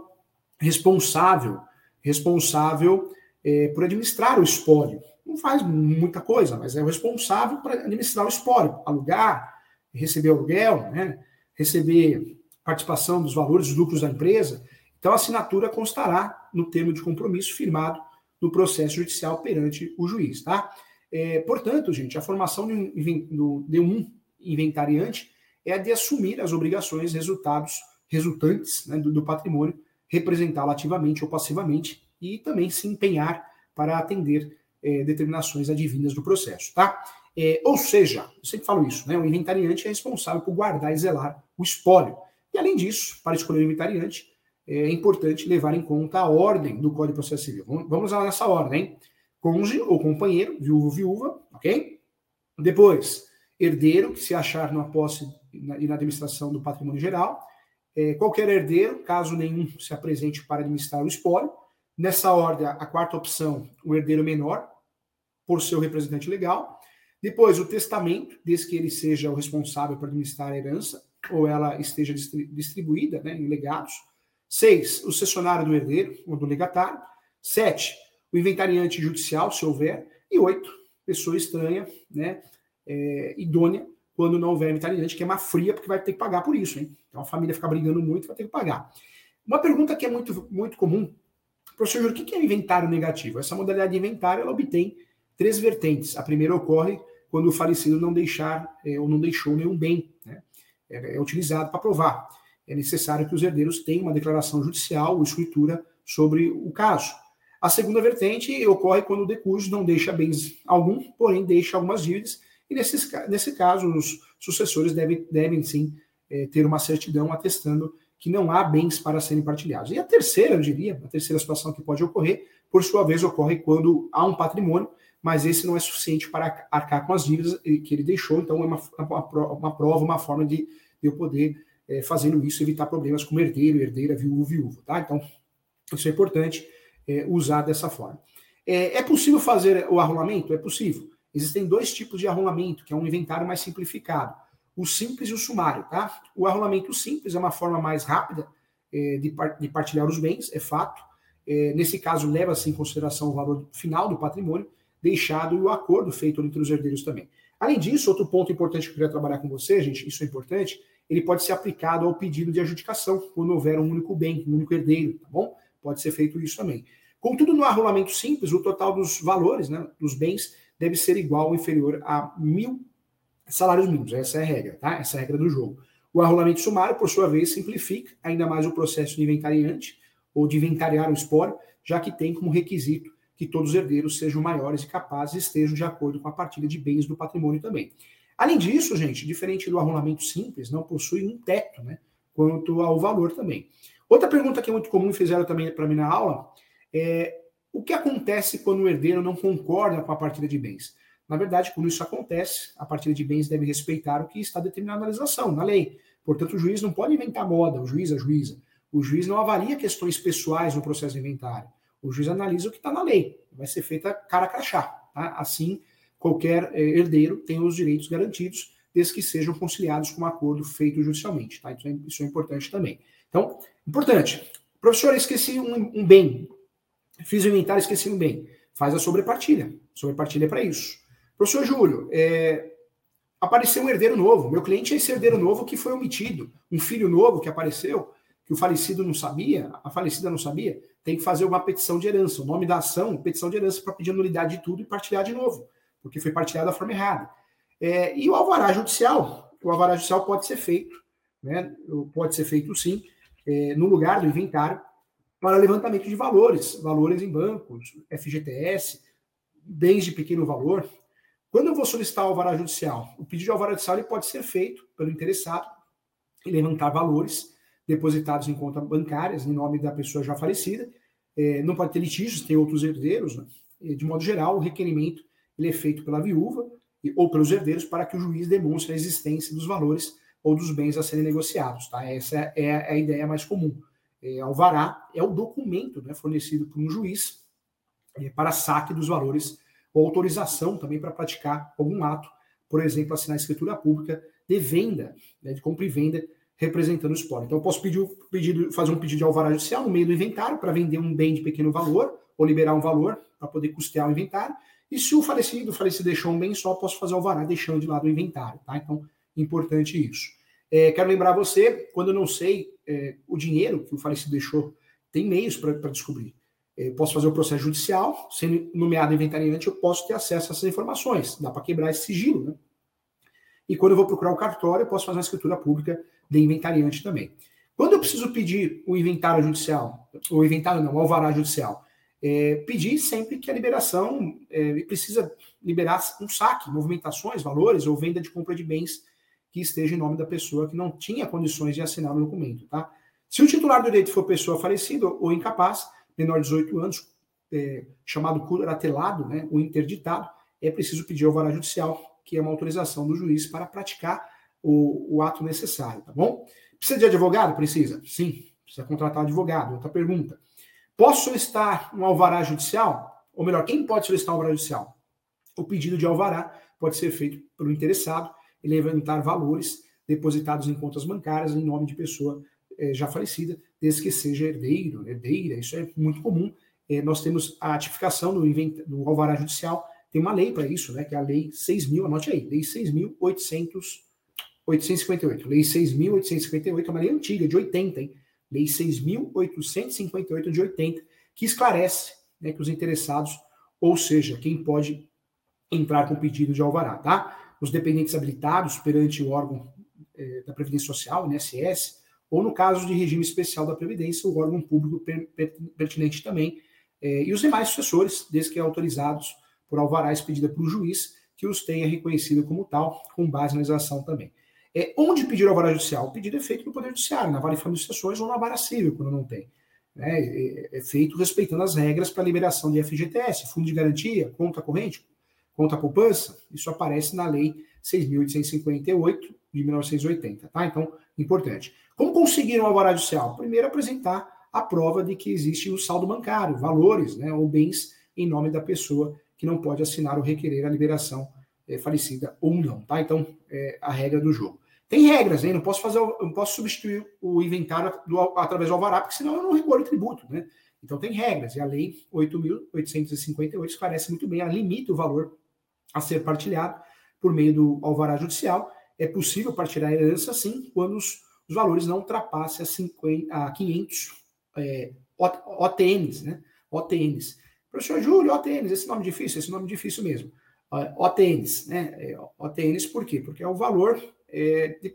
responsável, responsável é, por administrar o espólio. Não faz muita coisa, mas é o responsável por administrar o espólio, alugar, receber aluguel, né, receber participação dos valores, dos lucros da empresa. Então, a assinatura constará no termo de compromisso firmado no processo judicial perante o juiz, tá? É, portanto, gente, a formação de um inventariante é a de assumir as obrigações resultados resultantes né, do, do patrimônio representá-lo ativamente ou passivamente e também se empenhar para atender é, determinações advindas do processo, tá? É, ou seja, eu sempre falo isso, né? O inventariante é responsável por guardar e zelar o espólio. E além disso, para escolher o inventariante, é importante levar em conta a ordem do Código de Processo Civil. Vamos lá nessa ordem? Cônjuge ou companheiro, viúvo ou viúva, ok? Depois, herdeiro que se achar na posse e na administração do patrimônio geral. É, qualquer herdeiro, caso nenhum se apresente para administrar o espólio. Nessa ordem, a quarta opção, o herdeiro menor, por seu representante legal. Depois, o testamento, desde que ele seja o responsável por administrar a herança, ou ela esteja distribuída né, em legados. Seis, o cessionário do herdeiro ou do legatário. Sete, o inventariante judicial, se houver. E oito, pessoa estranha, né, é, idônea, quando não houver inventariante, que é uma fria, porque vai ter que pagar por isso. Hein? Então a família fica brigando muito, vai ter que pagar. Uma pergunta que é muito, muito comum, professor Júlio, o que é inventário negativo? Essa modalidade de inventário ela obtém três vertentes. A primeira ocorre quando o falecido não deixar é, ou não deixou nenhum bem. Né? É, é utilizado para provar. É necessário que os herdeiros tenham uma declaração judicial ou escritura sobre o caso. A segunda vertente ocorre quando o decurso não deixa bens algum, porém deixa algumas dívidas, e nesse, nesse caso os sucessores devem, devem sim é, ter uma certidão atestando que não há bens para serem partilhados. E a terceira, eu diria, a terceira situação que pode ocorrer, por sua vez, ocorre quando há um patrimônio, mas esse não é suficiente para arcar com as dívidas que ele deixou, então é uma, uma, uma prova, uma forma de, de eu poder, é, fazendo isso, evitar problemas como herdeiro, herdeira, viúvo, viúvo. Tá? Então, isso é importante é, usar dessa forma. É, é, possível fazer o arrolamento? É possível. Existem dois tipos de arrolamento, que é um inventário mais simplificado. O simples e o sumário. Tá? O arrolamento simples é uma forma mais rápida é, de, de, partilhar os bens, é fato. É, nesse caso, leva-se em consideração o valor final do patrimônio deixado e o acordo feito entre os herdeiros também. Além disso, outro ponto importante que eu queria trabalhar com você, gente, isso é importante, ele pode ser aplicado ao pedido de adjudicação, quando houver um único bem, um único herdeiro, tá bom? Pode ser feito isso também. Contudo, no arrolamento simples, o total dos valores, né, dos bens, deve ser igual ou inferior a mil salários mínimos. Essa é a regra, tá? Essa é a regra do jogo. O arrolamento sumário, por sua vez, simplifica ainda mais o processo de inventariante ou de inventariar o espólio, já que tem como requisito que todos os herdeiros sejam maiores e capazes e estejam de acordo com a partilha de bens do patrimônio também. Além disso, gente, diferente do arrolamento simples, não possui um teto, né, quanto ao valor também. Outra pergunta que é muito comum fizeram também para mim na aula é o que acontece quando o herdeiro não concorda com a partilha de bens? Na verdade, quando isso acontece, a partilha de bens deve respeitar o que está determinado na legislação, na lei. Portanto, o juiz não pode inventar moda, o juiz, a juíza. O juiz não avalia questões pessoais no processo de inventário. O juiz analisa o que está na lei. Vai ser feita cara crachá. Tá? Assim, qualquer eh, herdeiro tem os direitos garantidos, desde que sejam conciliados com um acordo feito judicialmente. Tá? Então, isso é importante também. Então, importante. Professor, esqueci um, um bem. Fiz o inventário, esqueci um bem. Faz a sobrepartilha. Sobrepartilha é para isso. Professor Júlio, é, apareceu um herdeiro novo. Meu cliente é esse herdeiro novo que foi omitido. Um filho novo que apareceu, que o falecido não sabia, a falecida não sabia tem que fazer uma petição de herança. O nome da ação, petição de herança, para pedir a nulidade de tudo e partilhar de novo, porque foi partilhado da forma errada. É, e o alvará judicial, o alvará judicial pode ser feito, né, pode ser feito sim, é, no lugar do inventário, para levantamento de valores, valores em bancos, FGTS, bens de pequeno valor. Quando eu vou solicitar o alvará judicial, o pedido de alvará judicial ele pode ser feito pelo interessado e levantar valores depositados em contas bancárias em nome da pessoa já falecida. É, não pode ter litígios, tem outros herdeiros. Né? De modo geral, o requerimento ele é feito pela viúva ou pelos herdeiros para que o juiz demonstre a existência dos valores ou dos bens a serem negociados. Tá? Essa é a ideia mais comum. É, alvará é o documento né, fornecido por um juiz é, para saque dos valores ou autorização também para praticar algum ato, por exemplo, assinar escritura pública de venda, né, de compra e venda representando o espólio. Então, eu posso pedir, pedir, fazer um pedido de alvará judicial no meio do inventário para vender um bem de pequeno valor ou liberar um valor para poder custear o inventário. E se o falecido, o falecido deixou um bem só, posso fazer alvará deixando de lado o inventário. Tá? Então, importante isso. É, quero lembrar você, quando eu não sei é, o dinheiro que o falecido deixou, tem meios para descobrir. É, posso fazer o processo judicial, sendo nomeado inventariante, eu posso ter acesso a essas informações. Dá para quebrar esse sigilo, né? E quando eu vou procurar o cartório, eu posso fazer uma escritura pública de inventariante também. Quando eu preciso pedir o inventário judicial, o inventário não, o alvará judicial, é, pedir sempre que a liberação é, precisa liberar um saque, movimentações, valores ou venda de compra de bens que esteja em nome da pessoa que não tinha condições de assinar o documento, tá? Se o titular do direito for pessoa falecida ou incapaz, menor de 18 anos, é, chamado curatelado, né, ou interditado, é preciso pedir ao alvará judicial que é uma autorização do juiz para praticar o, o ato necessário, tá bom? Precisa de advogado? Precisa. Sim, precisa contratar advogado. Outra pergunta. Posso solicitar um alvará judicial? Ou melhor, quem pode solicitar um alvará judicial? O pedido de alvará pode ser feito pelo interessado e levantar valores depositados em contas bancárias em nome de pessoa é, já falecida, desde que seja herdeiro, herdeira, isso é muito comum. É, nós temos a tipificação do, do alvará judicial, tem uma lei para isso, né, que é a Lei 6.000, anote aí, Lei 6.858. Lei 6.858 é uma lei antiga, de 80, hein? Lei 6.858 de 80, que esclarece né, que os interessados, ou seja, quem pode entrar com pedido de alvará, tá? Os dependentes habilitados perante o órgão eh, da Previdência Social, INSS, ou no caso de regime especial da Previdência, o órgão público per, per, pertinente também, eh, e os demais sucessores, desde que autorizados por alvará expedida para o juiz, que os tenha reconhecido como tal, com base na legislação também. É, onde pedir alvará judicial? O pedido é feito no Poder Judiciário, na vara de famílias ou na vara civil, quando não tem. Né? É, é feito respeitando as regras para liberação de FGTS, fundo de garantia, conta corrente, conta poupança, isso aparece na Lei 6.858 de 1980, tá? Então, importante. Como conseguir um alvará judicial? Primeiro, apresentar a prova de que existe o saldo bancário, valores, né, ou bens em nome da pessoa que não pode assinar ou requerer a liberação é, falecida ou não, tá? Então, é a regra do jogo. Tem regras, hein? Não posso fazer, não posso substituir o inventário do, através do alvará, porque senão eu não recolho o tributo, né? Então tem regras, e a lei 8.858 esclarece muito bem, ela limita o valor a ser partilhado por meio do alvará judicial. É possível partilhar a herança, sim, quando os, os valores não ultrapassem a, 50, a 500 é, OTNs, né? OTNs. Professor Júlio, OTNs, esse nome difícil, esse nome difícil mesmo. OTNs, né? É, OTNs por quê? Porque é o valor é, de,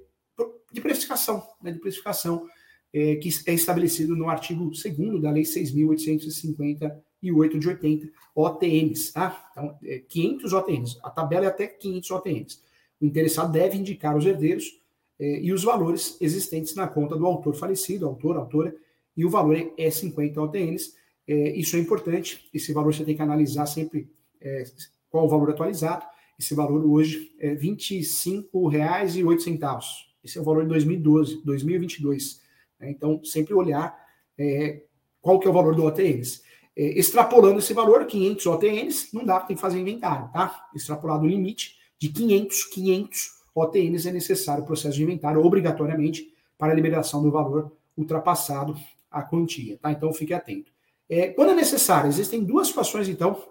de, precificação, né? de precificação é, que é estabelecido no artigo 2 da Lei 6.850 e 8 de 80 OTNs, tá? Então, é 500 OTNs. A tabela é até 500 OTNs. O interessado deve indicar os herdeiros é, e os valores existentes na conta do autor falecido, autor, autora, e o valor é 50 OTNs. É, isso é importante. Esse valor você tem que analisar sempre é, qual o valor atualizado. Esse valor hoje é R$ 25,08. Esse é o valor de 2012, 2022. Né? Então, sempre olhar é, qual que é o valor do OTNs. É, extrapolando esse valor, 500 OTNs, não dá, tem que fazer inventário, tá? Extrapolado o limite de 500, 500 OTNs é necessário o processo de inventário obrigatoriamente para a liberação do valor ultrapassado a quantia, tá? Então fique atento. É, quando é necessário, existem duas situações, então,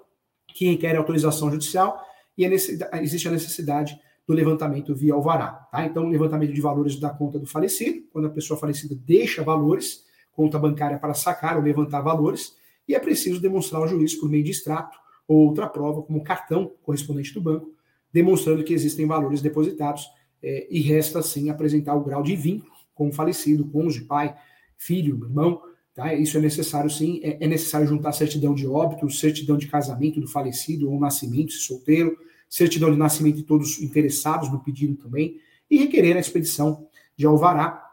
que requerem autorização judicial e existe a necessidade do levantamento via alvará, tá? Então, levantamento de valores da conta do falecido, quando a pessoa falecida deixa valores, conta bancária para sacar ou levantar valores, e é preciso demonstrar ao juiz, por meio de extrato ou outra prova, como cartão correspondente do banco, demonstrando que existem valores depositados é, e resta, assim, apresentar o grau de vínculo com o falecido, cônjuge, pai, filho, irmão, tá? Isso é necessário, sim. É, é necessário juntar certidão de óbito, certidão de casamento do falecido ou nascimento, se solteiro, certidão de nascimento de todos interessados no pedido também, e requerer a expedição de alvará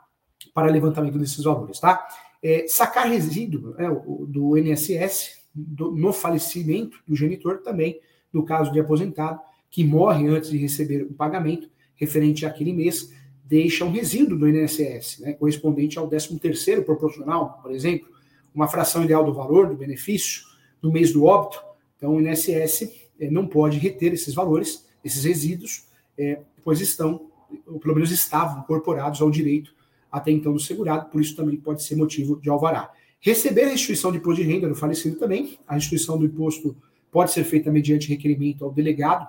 para levantamento desses valores, tá? É, sacar resíduo né, do INSS do, no falecimento do genitor também, no caso de aposentado, que morre antes de receber o pagamento referente àquele mês, deixa um resíduo do INSS, né, correspondente ao 13º proporcional, por exemplo, uma fração ideal do valor do benefício no mês do óbito. Então, o INSS não pode reter esses valores, esses resíduos, é, pois estão, ou pelo menos estavam, incorporados ao direito até então do segurado, por isso também pode ser motivo de alvará. Receber a restituição de imposto de renda do falecido também, a restituição do imposto pode ser feita mediante requerimento ao delegado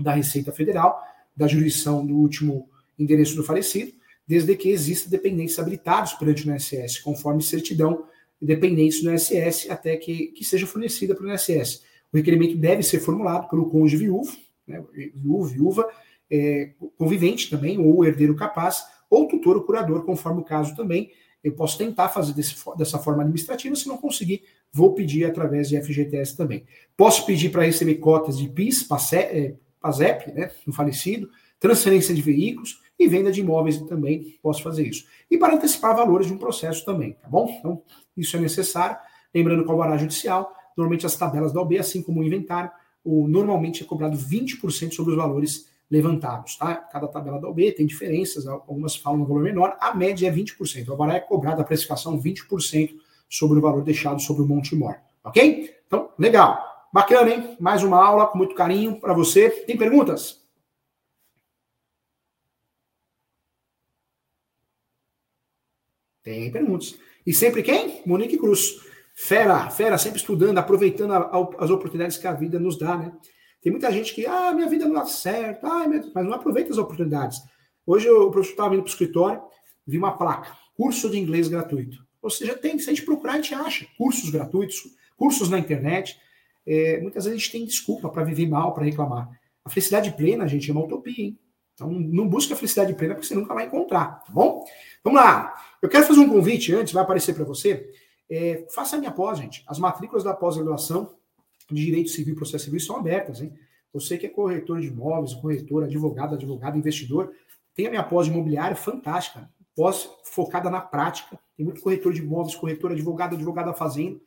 da Receita Federal, da jurisdição do último endereço do falecido, desde que exista dependentes habilitados perante o INSS, conforme certidão de dependentes do INSS, até que, que seja fornecida para o INSS. Requerimento deve ser formulado pelo cônjuge viúvo, né, viúvo, viúva, é, convivente também, ou herdeiro capaz, ou tutor ou curador, conforme o caso também. Eu posso tentar fazer desse, dessa forma administrativa, se não conseguir, vou pedir através de FGTS também. Posso pedir para receber cotas de PIS, PASEP, né, no falecido, transferência de veículos e venda de imóveis também posso fazer isso. E para antecipar valores de um processo também, tá bom? Então, isso é necessário. Lembrando que o alvará judicial, normalmente as tabelas da OB, assim como o inventário, o, normalmente é cobrado 20% sobre os valores levantados, tá? Cada tabela da OB tem diferenças, algumas falam um valor menor, a média é 20%. Agora é cobrada a precificação 20% sobre o valor deixado sobre o Monte Mor, ok? Então, legal. Bacana, hein? Mais uma aula com muito carinho para você. Tem perguntas? Tem perguntas. E sempre quem? Monique Cruz. Fera, fera, sempre estudando, aproveitando a, a, as oportunidades que a vida nos dá, né? Tem muita gente que, ah, minha vida não dá certo, ah, mas não aproveita as oportunidades. Hoje eu, o professor estava vindo para o escritório, vi uma placa, curso de inglês gratuito. Ou seja, tem, se a gente procurar, a gente acha cursos gratuitos, cursos na internet. É, muitas vezes a gente tem desculpa para viver mal, para reclamar. A felicidade plena, gente, é uma utopia, hein? Então não busque a felicidade plena porque você nunca vai encontrar, tá bom? Vamos lá. Eu quero fazer um convite antes, vai aparecer para você. É, faça a minha pós, gente. As matrículas da pós-graduação de Direito Civil e Processo Civil são abertas, hein? Você que é corretor de imóveis, corretor, advogado, advogado, investidor, tem a minha pós imobiliária fantástica, pós focada na prática. Tem muito corretor de imóveis, corretor, advogado, advogada fazendo.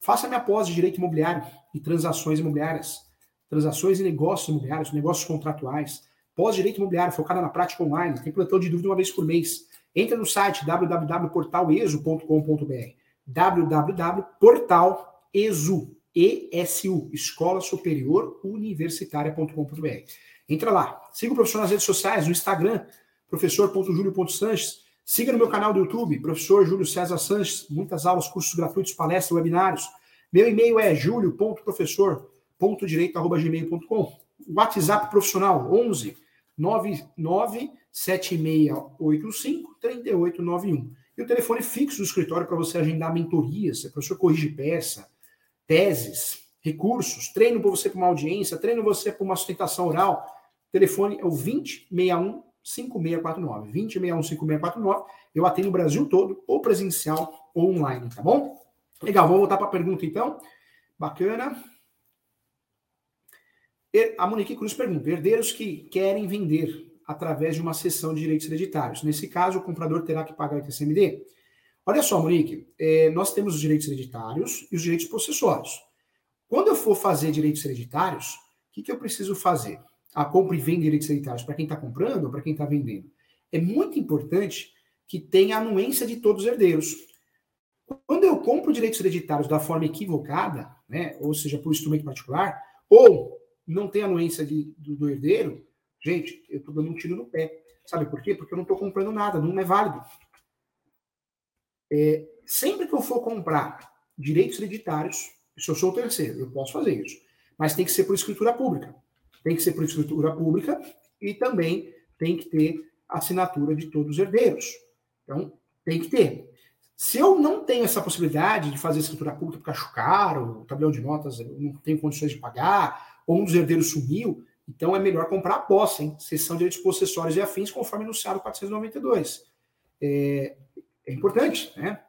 Faça a minha pós de Direito Imobiliário e Transações Imobiliárias, transações e negócios imobiliários, negócios contratuais. Pós Direito Imobiliário, focada na prática online. Tem plantão de dúvida uma vez por mês. Entra no site www.portaleso.com.br www.portalesu, ESU, Escola Superior Universitária.com.br. Entra lá. Siga o professor nas redes sociais, no Instagram, professor.julio.sanches. Siga no meu canal do YouTube, professor Júlio César Sanches. Muitas aulas, cursos gratuitos, palestras, webinários. Meu e-mail é julio.professor.direito.gmail.com. WhatsApp profissional 11 99685 3891. E o telefone fixo do escritório para você agendar mentorias, se o professor corrige peça, teses, recursos, treino para você para uma audiência, treino você para uma sustentação oral. O telefone é o 2061 5649. 2061 5649. Eu atendo o Brasil todo, ou presencial ou online, tá bom? Legal, vamos voltar para a pergunta então. Bacana. A Monique Cruz pergunta: herdeiros que querem vender através de uma cessão de direitos hereditários. Nesse caso, o comprador terá que pagar o ITCMD? Olha só, Monique, é, nós temos os direitos hereditários e os direitos possessórios. Quando eu for fazer direitos hereditários, o que, que eu preciso fazer? A compra e venda de direitos hereditários para quem está comprando ou para quem está vendendo? É muito importante que tenha a anuência de todos os herdeiros. Quando eu compro direitos hereditários da forma equivocada, né, ou seja, por instrumento particular, ou não tem anuência de, do, do herdeiro, Gente, eu estou dando um tiro no pé. Sabe por quê? Porque eu não estou comprando nada, não é válido. É, sempre que eu for comprar direitos hereditários, se eu sou o terceiro, eu posso fazer isso. Mas tem que ser por escritura pública. Tem que ser por escritura pública e também tem que ter assinatura de todos os herdeiros. Então, tem que ter. Se eu não tenho essa possibilidade de fazer escritura pública porque acho caro, o tabelião de notas eu não tenho condições de pagar, ou um dos herdeiros sumiu, então é melhor comprar a posse, hein? Sessão de direitos possessórios e afins, conforme anunciado 492. É, é importante, né?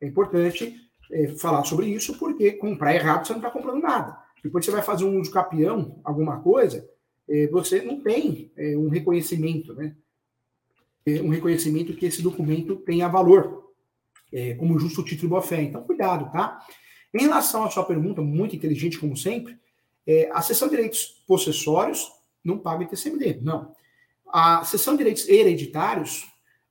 É importante é, falar sobre isso, porque comprar errado você não está comprando nada. Depois você vai fazer um uso capião, alguma coisa, é, você não tem é, um reconhecimento, né? É, um reconhecimento que esse documento tenha valor, é, como justo título e boa fé. Então, cuidado, tá? Em relação à sua pergunta, muito inteligente como sempre, é, a sessão de direitos possessórios não paga ITCMD, não. A sessão de direitos hereditários,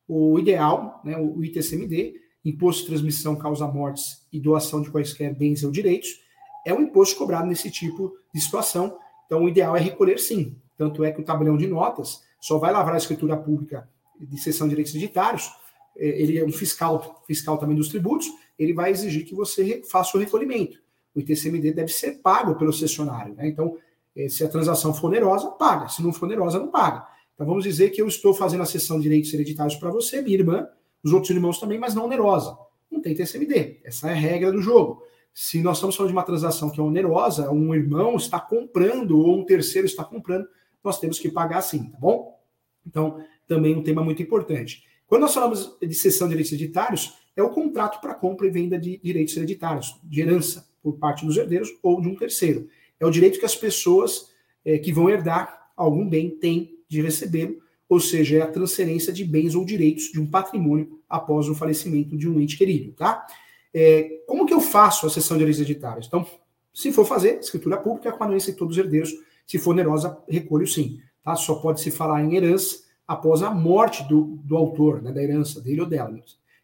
o ideal, né, o ITCMD, imposto de transmissão, causa mortes e doação de quaisquer bens ou direitos, é um imposto cobrado nesse tipo de situação. Então, o ideal é recolher sim. Tanto é que o tabelião de notas só vai lavrar a escritura pública de sessão de direitos hereditários, é, ele é um fiscal, fiscal também dos tributos, ele vai exigir que você faça o recolhimento o ITCMD deve ser pago pelo cessionário. Né? Então, eh, se a transação for onerosa, paga. Se não for onerosa, não paga. Então, vamos dizer que eu estou fazendo a cessão de direitos hereditários para você, minha irmã, os outros irmãos também, mas não onerosa. Não tem TCMD. Essa é a regra do jogo. Se nós estamos falando de uma transação que é onerosa, um irmão está comprando ou um terceiro está comprando, nós temos que pagar sim, tá bom? Então, também um tema muito importante. Quando nós falamos de cessão de direitos hereditários, é o contrato para compra e venda de direitos hereditários, de herança por parte dos herdeiros ou de um terceiro. É o direito que as pessoas é, que vão herdar algum bem têm de recebê-lo, ou seja, é a transferência de bens ou direitos de um patrimônio após o falecimento de um ente querido, tá? É, como que eu faço a sessão de direitos hereditários? Então, se for fazer, escritura pública com a anuência de todos os herdeiros, se for onerosa, recolho sim. tá? Só pode se falar em herança após a morte do, do autor, né, da herança dele ou dela.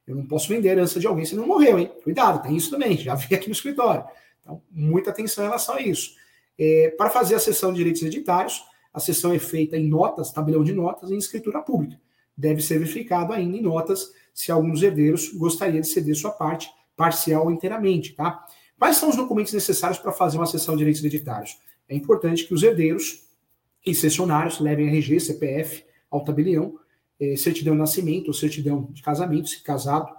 Eu não posso vender a herança de alguém se não morreu, hein? Cuidado, tem isso também, já vi aqui no escritório. Então, muita atenção em relação a isso. É, para fazer a cessão de direitos hereditários, a cessão é feita em notas, tabelião de notas, em escritura pública. Deve ser verificado ainda em notas se algum dos herdeiros gostaria de ceder sua parte, parcial ou inteiramente, tá? Quais são os documentos necessários para fazer uma cessão de direitos hereditários? É importante que os herdeiros e cessionários levem RG, CPF ao tabelião, certidão de nascimento ou certidão de casamento, se casado,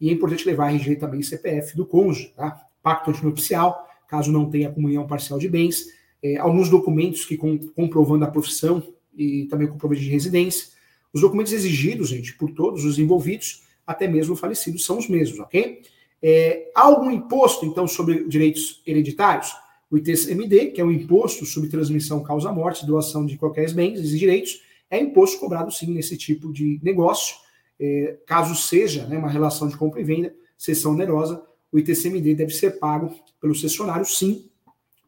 e é importante levar RG também CPF do cônjuge, tá? Pacto antinupcial, caso não tenha comunhão parcial de bens, eh, alguns documentos que com, comprovando a profissão e também o comprovante de residência. Os documentos exigidos, gente, por todos os envolvidos, até mesmo falecidos, são os mesmos, ok? É, há algum imposto, então, sobre direitos hereditários? O ITCMD, que é o imposto sobre transmissão causa-morte, doação de qualquer bens e direitos, é imposto cobrado sim nesse tipo de negócio. É, caso seja né, uma relação de compra e venda, sessão onerosa, o ITCMD deve ser pago pelo cessionário, sim,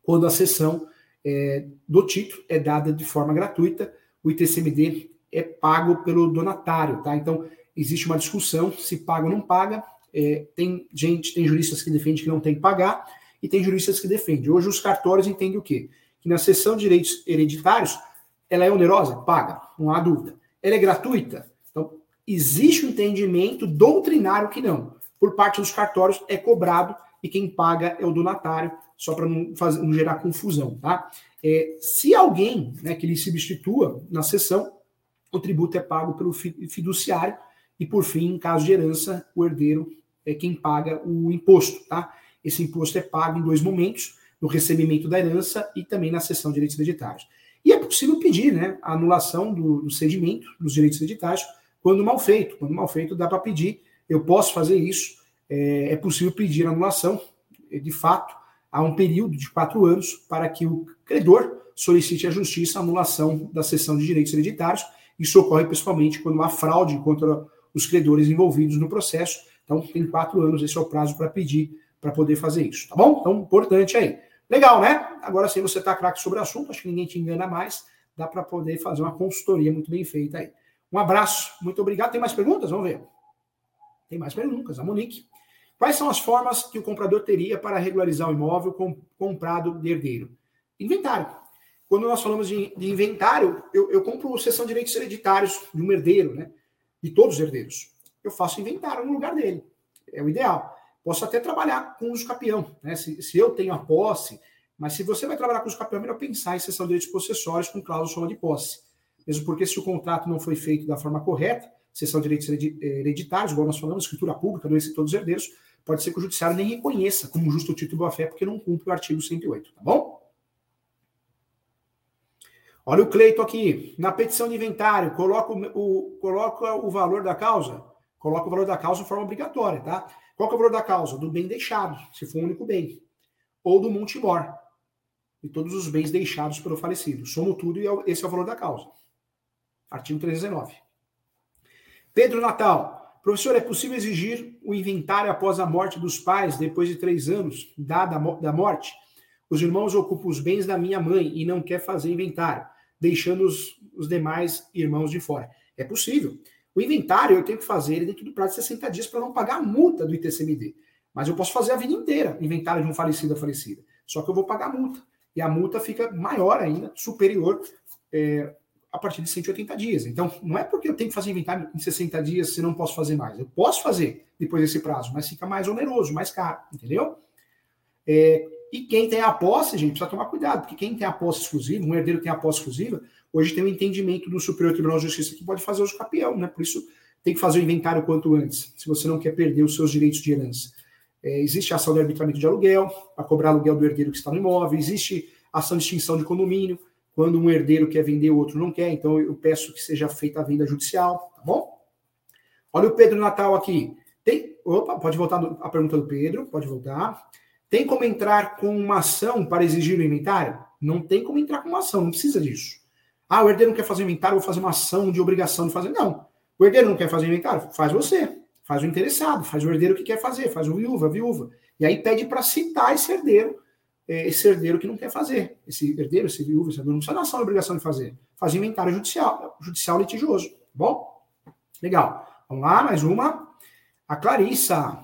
quando a sessão é, do título é dada de forma gratuita, o ITCMD é pago pelo donatário, tá? Então, existe uma discussão se paga ou não paga. É, tem gente, tem juristas que defendem que não tem que pagar, e tem juristas que defendem. Hoje os cartórios entendem o quê? Que na sessão de direitos hereditários, ela é onerosa? Paga, não há dúvida. Ela é gratuita? Então, existe um entendimento doutrinário que não. Por parte dos cartórios é cobrado e quem paga é o donatário, só para não, não gerar confusão, tá? É, se alguém né, que lhe substitua na sessão, o tributo é pago pelo fiduciário e, por fim, em caso de herança, o herdeiro é quem paga o imposto, tá? Esse imposto é pago em dois momentos, no recebimento da herança e também na cessão de direitos hereditários. E é possível pedir né, a anulação do, do cedimento dos direitos hereditários quando mal feito. Quando mal feito, dá para pedir. Eu posso fazer isso. É, é possível pedir anulação. De fato, há um período de quatro anos para que o credor solicite à justiça a anulação da cessão de direitos hereditários. Isso ocorre principalmente quando há fraude contra os credores envolvidos no processo. Então, tem quatro anos, esse é o prazo para pedir para poder fazer isso, tá bom? Então, importante aí. Legal, né? Agora sim você está craque sobre o assunto, acho que ninguém te engana mais, dá para poder fazer uma consultoria muito bem feita aí. Um abraço, muito obrigado. Tem mais perguntas? Vamos ver. Tem mais perguntas, a Monique. Quais são as formas que o comprador teria para regularizar o imóvel com, comprado de herdeiro? Inventário. Quando nós falamos de, de inventário, eu, eu compro sessão de direitos hereditários de um herdeiro, né? De todos os herdeiros. Eu faço inventário no lugar dele. É o ideal. Posso até trabalhar com uso capião, né? Se, se eu tenho a posse, mas se você vai trabalhar com uso capião, é melhor pensar em sessão de direitos possessórios com cláusula de posse. Mesmo porque se o contrato não foi feito da forma correta, sessão de direitos hereditários, igual nós falamos, escritura pública, doença de todos os herdeiros, pode ser que o judiciário nem reconheça como justo título boa-fé, porque não cumpre o artigo 108, tá bom? Olha o Cleito aqui. Na petição de inventário, coloca o, coloca o valor da causa. Coloca o valor da causa de forma obrigatória, tá? Qual é o valor da causa? Do bem deixado, se for um único bem. Ou do multimor. E todos os bens deixados pelo falecido. Somo tudo e é esse é o valor da causa. Artigo 319. Pedro Natal. Professor, é possível exigir o inventário após a morte dos pais, depois de três anos, dada da morte? Os irmãos ocupam os bens da minha mãe e não quer fazer inventário, deixando os, os demais irmãos de fora. É possível. O inventário eu tenho que fazer ele dentro do prazo de 60 dias para não pagar a multa do ITCMD. Mas eu posso fazer a vida inteira, inventário de um falecido ou falecida. Só que eu vou pagar a multa. E a multa fica maior ainda, superior, é, a partir de 180 dias. Então, não é porque eu tenho que fazer inventário em 60 dias se não posso fazer mais. Eu posso fazer depois desse prazo, mas fica mais oneroso, mais caro, entendeu? É, e quem tem a posse, gente, precisa tomar cuidado, porque quem tem a posse exclusiva, um herdeiro tem a posse exclusiva, hoje tem um entendimento do Superior Tribunal de Justiça que pode fazer uso capião, né? Por isso tem que fazer o inventário quanto antes, se você não quer perder os seus direitos de herança. É, existe ação de arbitramento de aluguel, para cobrar aluguel do herdeiro que está no imóvel, existe ação de extinção de condomínio, quando um herdeiro quer vender, o outro não quer, então eu peço que seja feita a venda judicial, tá bom? Olha o Pedro Natal aqui. Tem, opa, pode voltar a pergunta do Pedro, pode voltar. Tem como entrar com uma ação para exigir o inventário? Não tem como entrar com uma ação, não precisa disso. Ah, o herdeiro não quer fazer inventário, vou fazer uma ação de obrigação de fazer. Não. O herdeiro não quer fazer inventário? Faz você. Faz o interessado, faz o herdeiro que quer fazer, faz o viúva, a viúva. E aí pede para citar esse herdeiro é, esse herdeiro que não quer fazer. Esse herdeiro, esse viúvo, esse herdeiro, não precisa da ação obrigação de fazer. Faz inventário judicial, judicial litigioso. Tá bom? Legal. Vamos lá, mais uma. A Clarissa.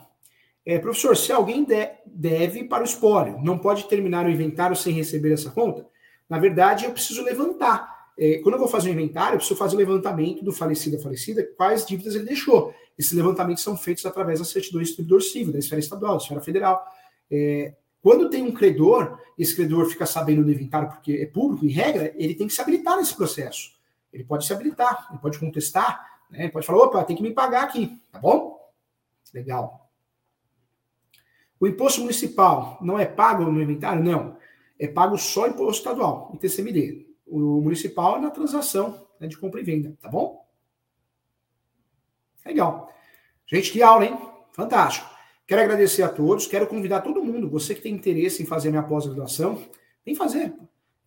É, professor, se alguém de, deve para o espólio, não pode terminar o inventário sem receber essa conta? Na verdade, eu preciso levantar. É, quando eu vou fazer o inventário, eu preciso fazer o levantamento do falecido a falecida, quais dívidas ele deixou. Esses levantamentos são feitos através das certidões do distribuidor civil, da esfera estadual, da esfera federal. É, quando tem um credor, esse credor fica sabendo do inventário porque é público, em regra, ele tem que se habilitar nesse processo. Ele pode se habilitar, ele pode contestar, né? ele pode falar, opa, tem que me pagar aqui, tá bom? Legal. O imposto municipal não é pago no inventário? Não. É pago só imposto estadual, ITCMD. O municipal na transação né, de compra e venda, tá bom? Legal. Gente, que aula, hein? Fantástico. Quero agradecer a todos, quero convidar todo mundo, você que tem interesse em fazer minha pós-graduação, que fazer.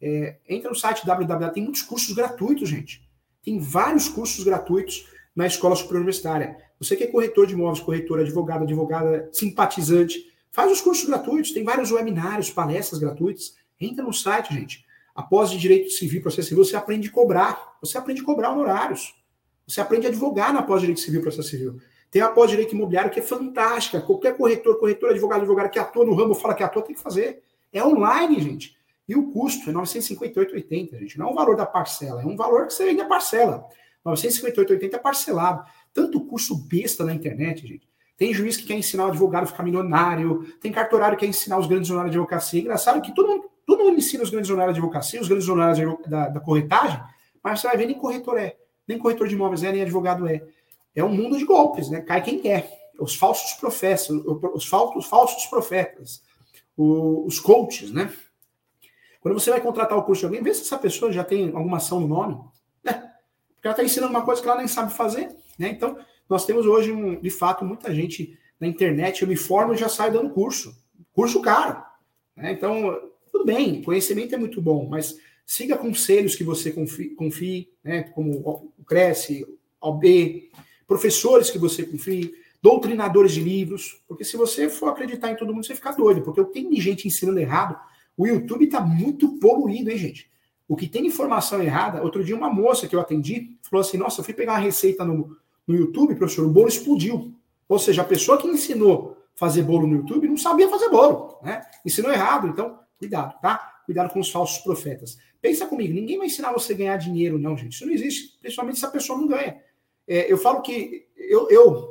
É, entra no site www, tem muitos cursos gratuitos, gente. Tem vários cursos gratuitos na Escola Superior Universitária. Você que é corretor de imóveis, corretor, advogado, advogada, simpatizante, faz os cursos gratuitos, tem vários webinários, palestras gratuitas. Entra no site, gente. Após de Direito Civil, Processo Civil, você aprende a cobrar. Você aprende a cobrar honorários. Você aprende a advogar na pós-direito civil, processo civil. Tem a pós-direito imobiliário que é fantástica. Qualquer corretor, corretor, advogado, advogado que atua no ramo, fala que atua, tem que fazer. É online, gente. E o custo é 958,80, gente. Não é o valor da parcela, é um valor que você ainda parcela. 958,80 é parcelado. Tanto curso besta na internet, gente. Tem juiz que quer ensinar o advogado a ficar milionário, tem cartorário que quer ensinar os grandes honorários de advocacia. Engraçado que todo mundo, todo mundo ensina os grandes honorários de advocacia, os grandes honorários da, da corretagem, mas você vai ver nem corretor é, nem corretor de imóveis é, nem advogado é é um mundo de golpes, né? Cai quem quer. Os falsos profetas, os falsos, falsos profetas, os coaches, né? Quando você vai contratar o curso de alguém, vê se essa pessoa já tem alguma ação no nome, né? Porque ela está ensinando uma coisa que ela nem sabe fazer, né? Então, nós temos hoje, um, de fato, muita gente na internet, eu me formo e já saio dando curso. Curso caro. Né? Então, tudo bem, conhecimento é muito bom, mas siga conselhos que você confie, confie né? como o Cresce, o B, professores que você confie, doutrinadores de livros, porque se você for acreditar em todo mundo, você fica doido, porque tem gente ensinando errado, o YouTube está muito poluído, hein, gente? O que tem informação errada, outro dia uma moça que eu atendi falou assim, nossa, eu fui pegar uma receita no, no YouTube, professor, o bolo explodiu. Ou seja, a pessoa que ensinou fazer bolo no YouTube não sabia fazer bolo, né? Ensinou errado, então cuidado, tá? Cuidado com os falsos profetas. Pensa comigo, ninguém vai ensinar você a ganhar dinheiro, não, gente. Isso não existe, principalmente se a pessoa não ganha. É, eu falo que eu, eu,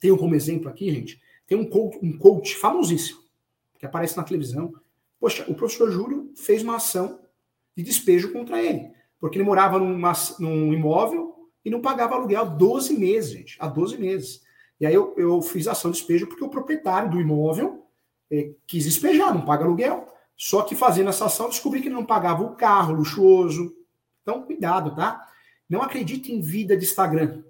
tenho como exemplo aqui, gente, tem um coach, um coach famosíssimo que aparece na televisão. Poxa, o professor Júlio fez uma ação de despejo contra ele, porque ele morava numa, num imóvel e não pagava aluguel há 12 meses, gente, há 12 meses. E aí eu, eu fiz ação de despejo porque o proprietário do imóvel é, quis despejar, não paga aluguel. Só que fazendo essa ação, descobri que ele não pagava o carro luxuoso. Então, cuidado, tá? Não acredite em vida de Instagram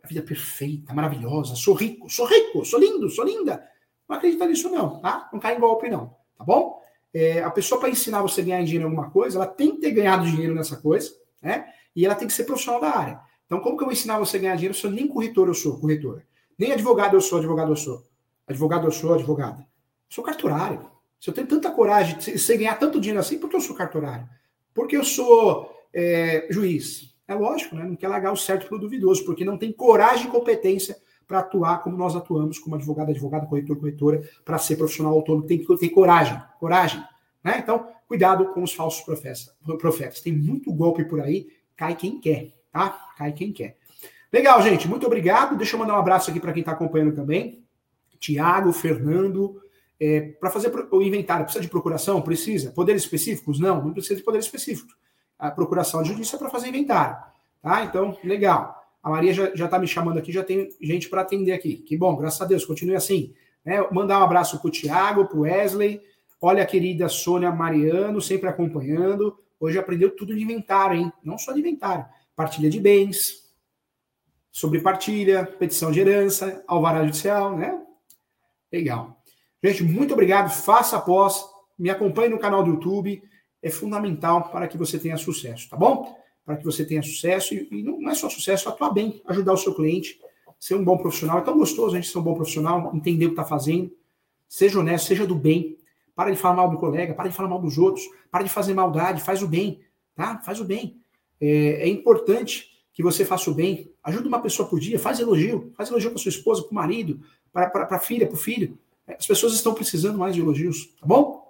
a vida perfeita, maravilhosa, sou rico, sou rico, sou lindo, sou linda. Não acredita nisso, não, tá? Não cai em golpe, não, tá bom? É, a pessoa, para ensinar você a ganhar dinheiro em alguma coisa, ela tem que ter ganhado dinheiro nessa coisa, né? E ela tem que ser profissional da área. Então, como que eu vou ensinar você a ganhar dinheiro se eu nem corretor eu sou, corretora? Nem advogado eu sou, advogado eu sou. Advogado eu sou, advogada. Sou cartorário. Se eu tenho tanta coragem de você ganhar tanto dinheiro assim, porque eu sou cartorário? Porque eu sou é, juiz. É lógico, né? Não quer largar o certo pelo duvidoso, porque não tem coragem e competência para atuar como nós atuamos, como advogado, advogada, corretor, corretora, para ser profissional autônomo, tem que ter coragem, coragem. Né? Então, cuidado com os falsos profetas. Tem muito golpe por aí, cai quem quer, tá? Cai quem quer. Legal, gente, muito obrigado. Deixa eu mandar um abraço aqui para quem está acompanhando também. Tiago, Fernando. É, para fazer o inventário, precisa de procuração? Precisa. Poderes específicos? Não, não precisa de poderes específicos a procuração de justiça para fazer inventário. Tá? Então, legal. A Maria já está me chamando aqui, já tem gente para atender aqui. Que bom, graças a Deus, continue assim. Né? Mandar um abraço para o Tiago, para o Wesley. Olha a querida Sônia Mariano, sempre acompanhando. Hoje aprendeu tudo de inventário, hein? Não só de inventário. Partilha de bens, sobre partilha, petição de herança, alvará judicial, né? Legal. Gente, muito obrigado. Faça após. Me acompanhe no canal do YouTube é fundamental para que você tenha sucesso, tá bom? Para que você tenha sucesso, e, não é só sucesso, atuar bem, ajudar o seu cliente, ser um bom profissional. É tão gostoso a gente ser um bom profissional, entender o que está fazendo, seja honesto, seja do bem. para de falar mal do colega, para de falar mal dos outros, para de fazer maldade, faz o bem, tá? Faz o bem. É, é importante que você faça o bem. Ajuda uma pessoa por dia, faz elogio, faz elogio para sua esposa, para o marido, para a filha, para o filho. As pessoas estão precisando mais de elogios, tá bom?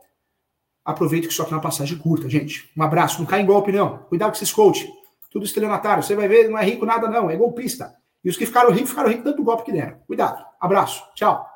Aproveite que isso aqui é uma passagem curta, gente. Um abraço, não cai em golpe, não. Cuidado com esses coach. Tudo estelionatário. Você vai ver, não é rico nada, não. É golpista. E os que ficaram ricos, ficaram ricos tanto golpe que deram. Cuidado. Abraço. Tchau.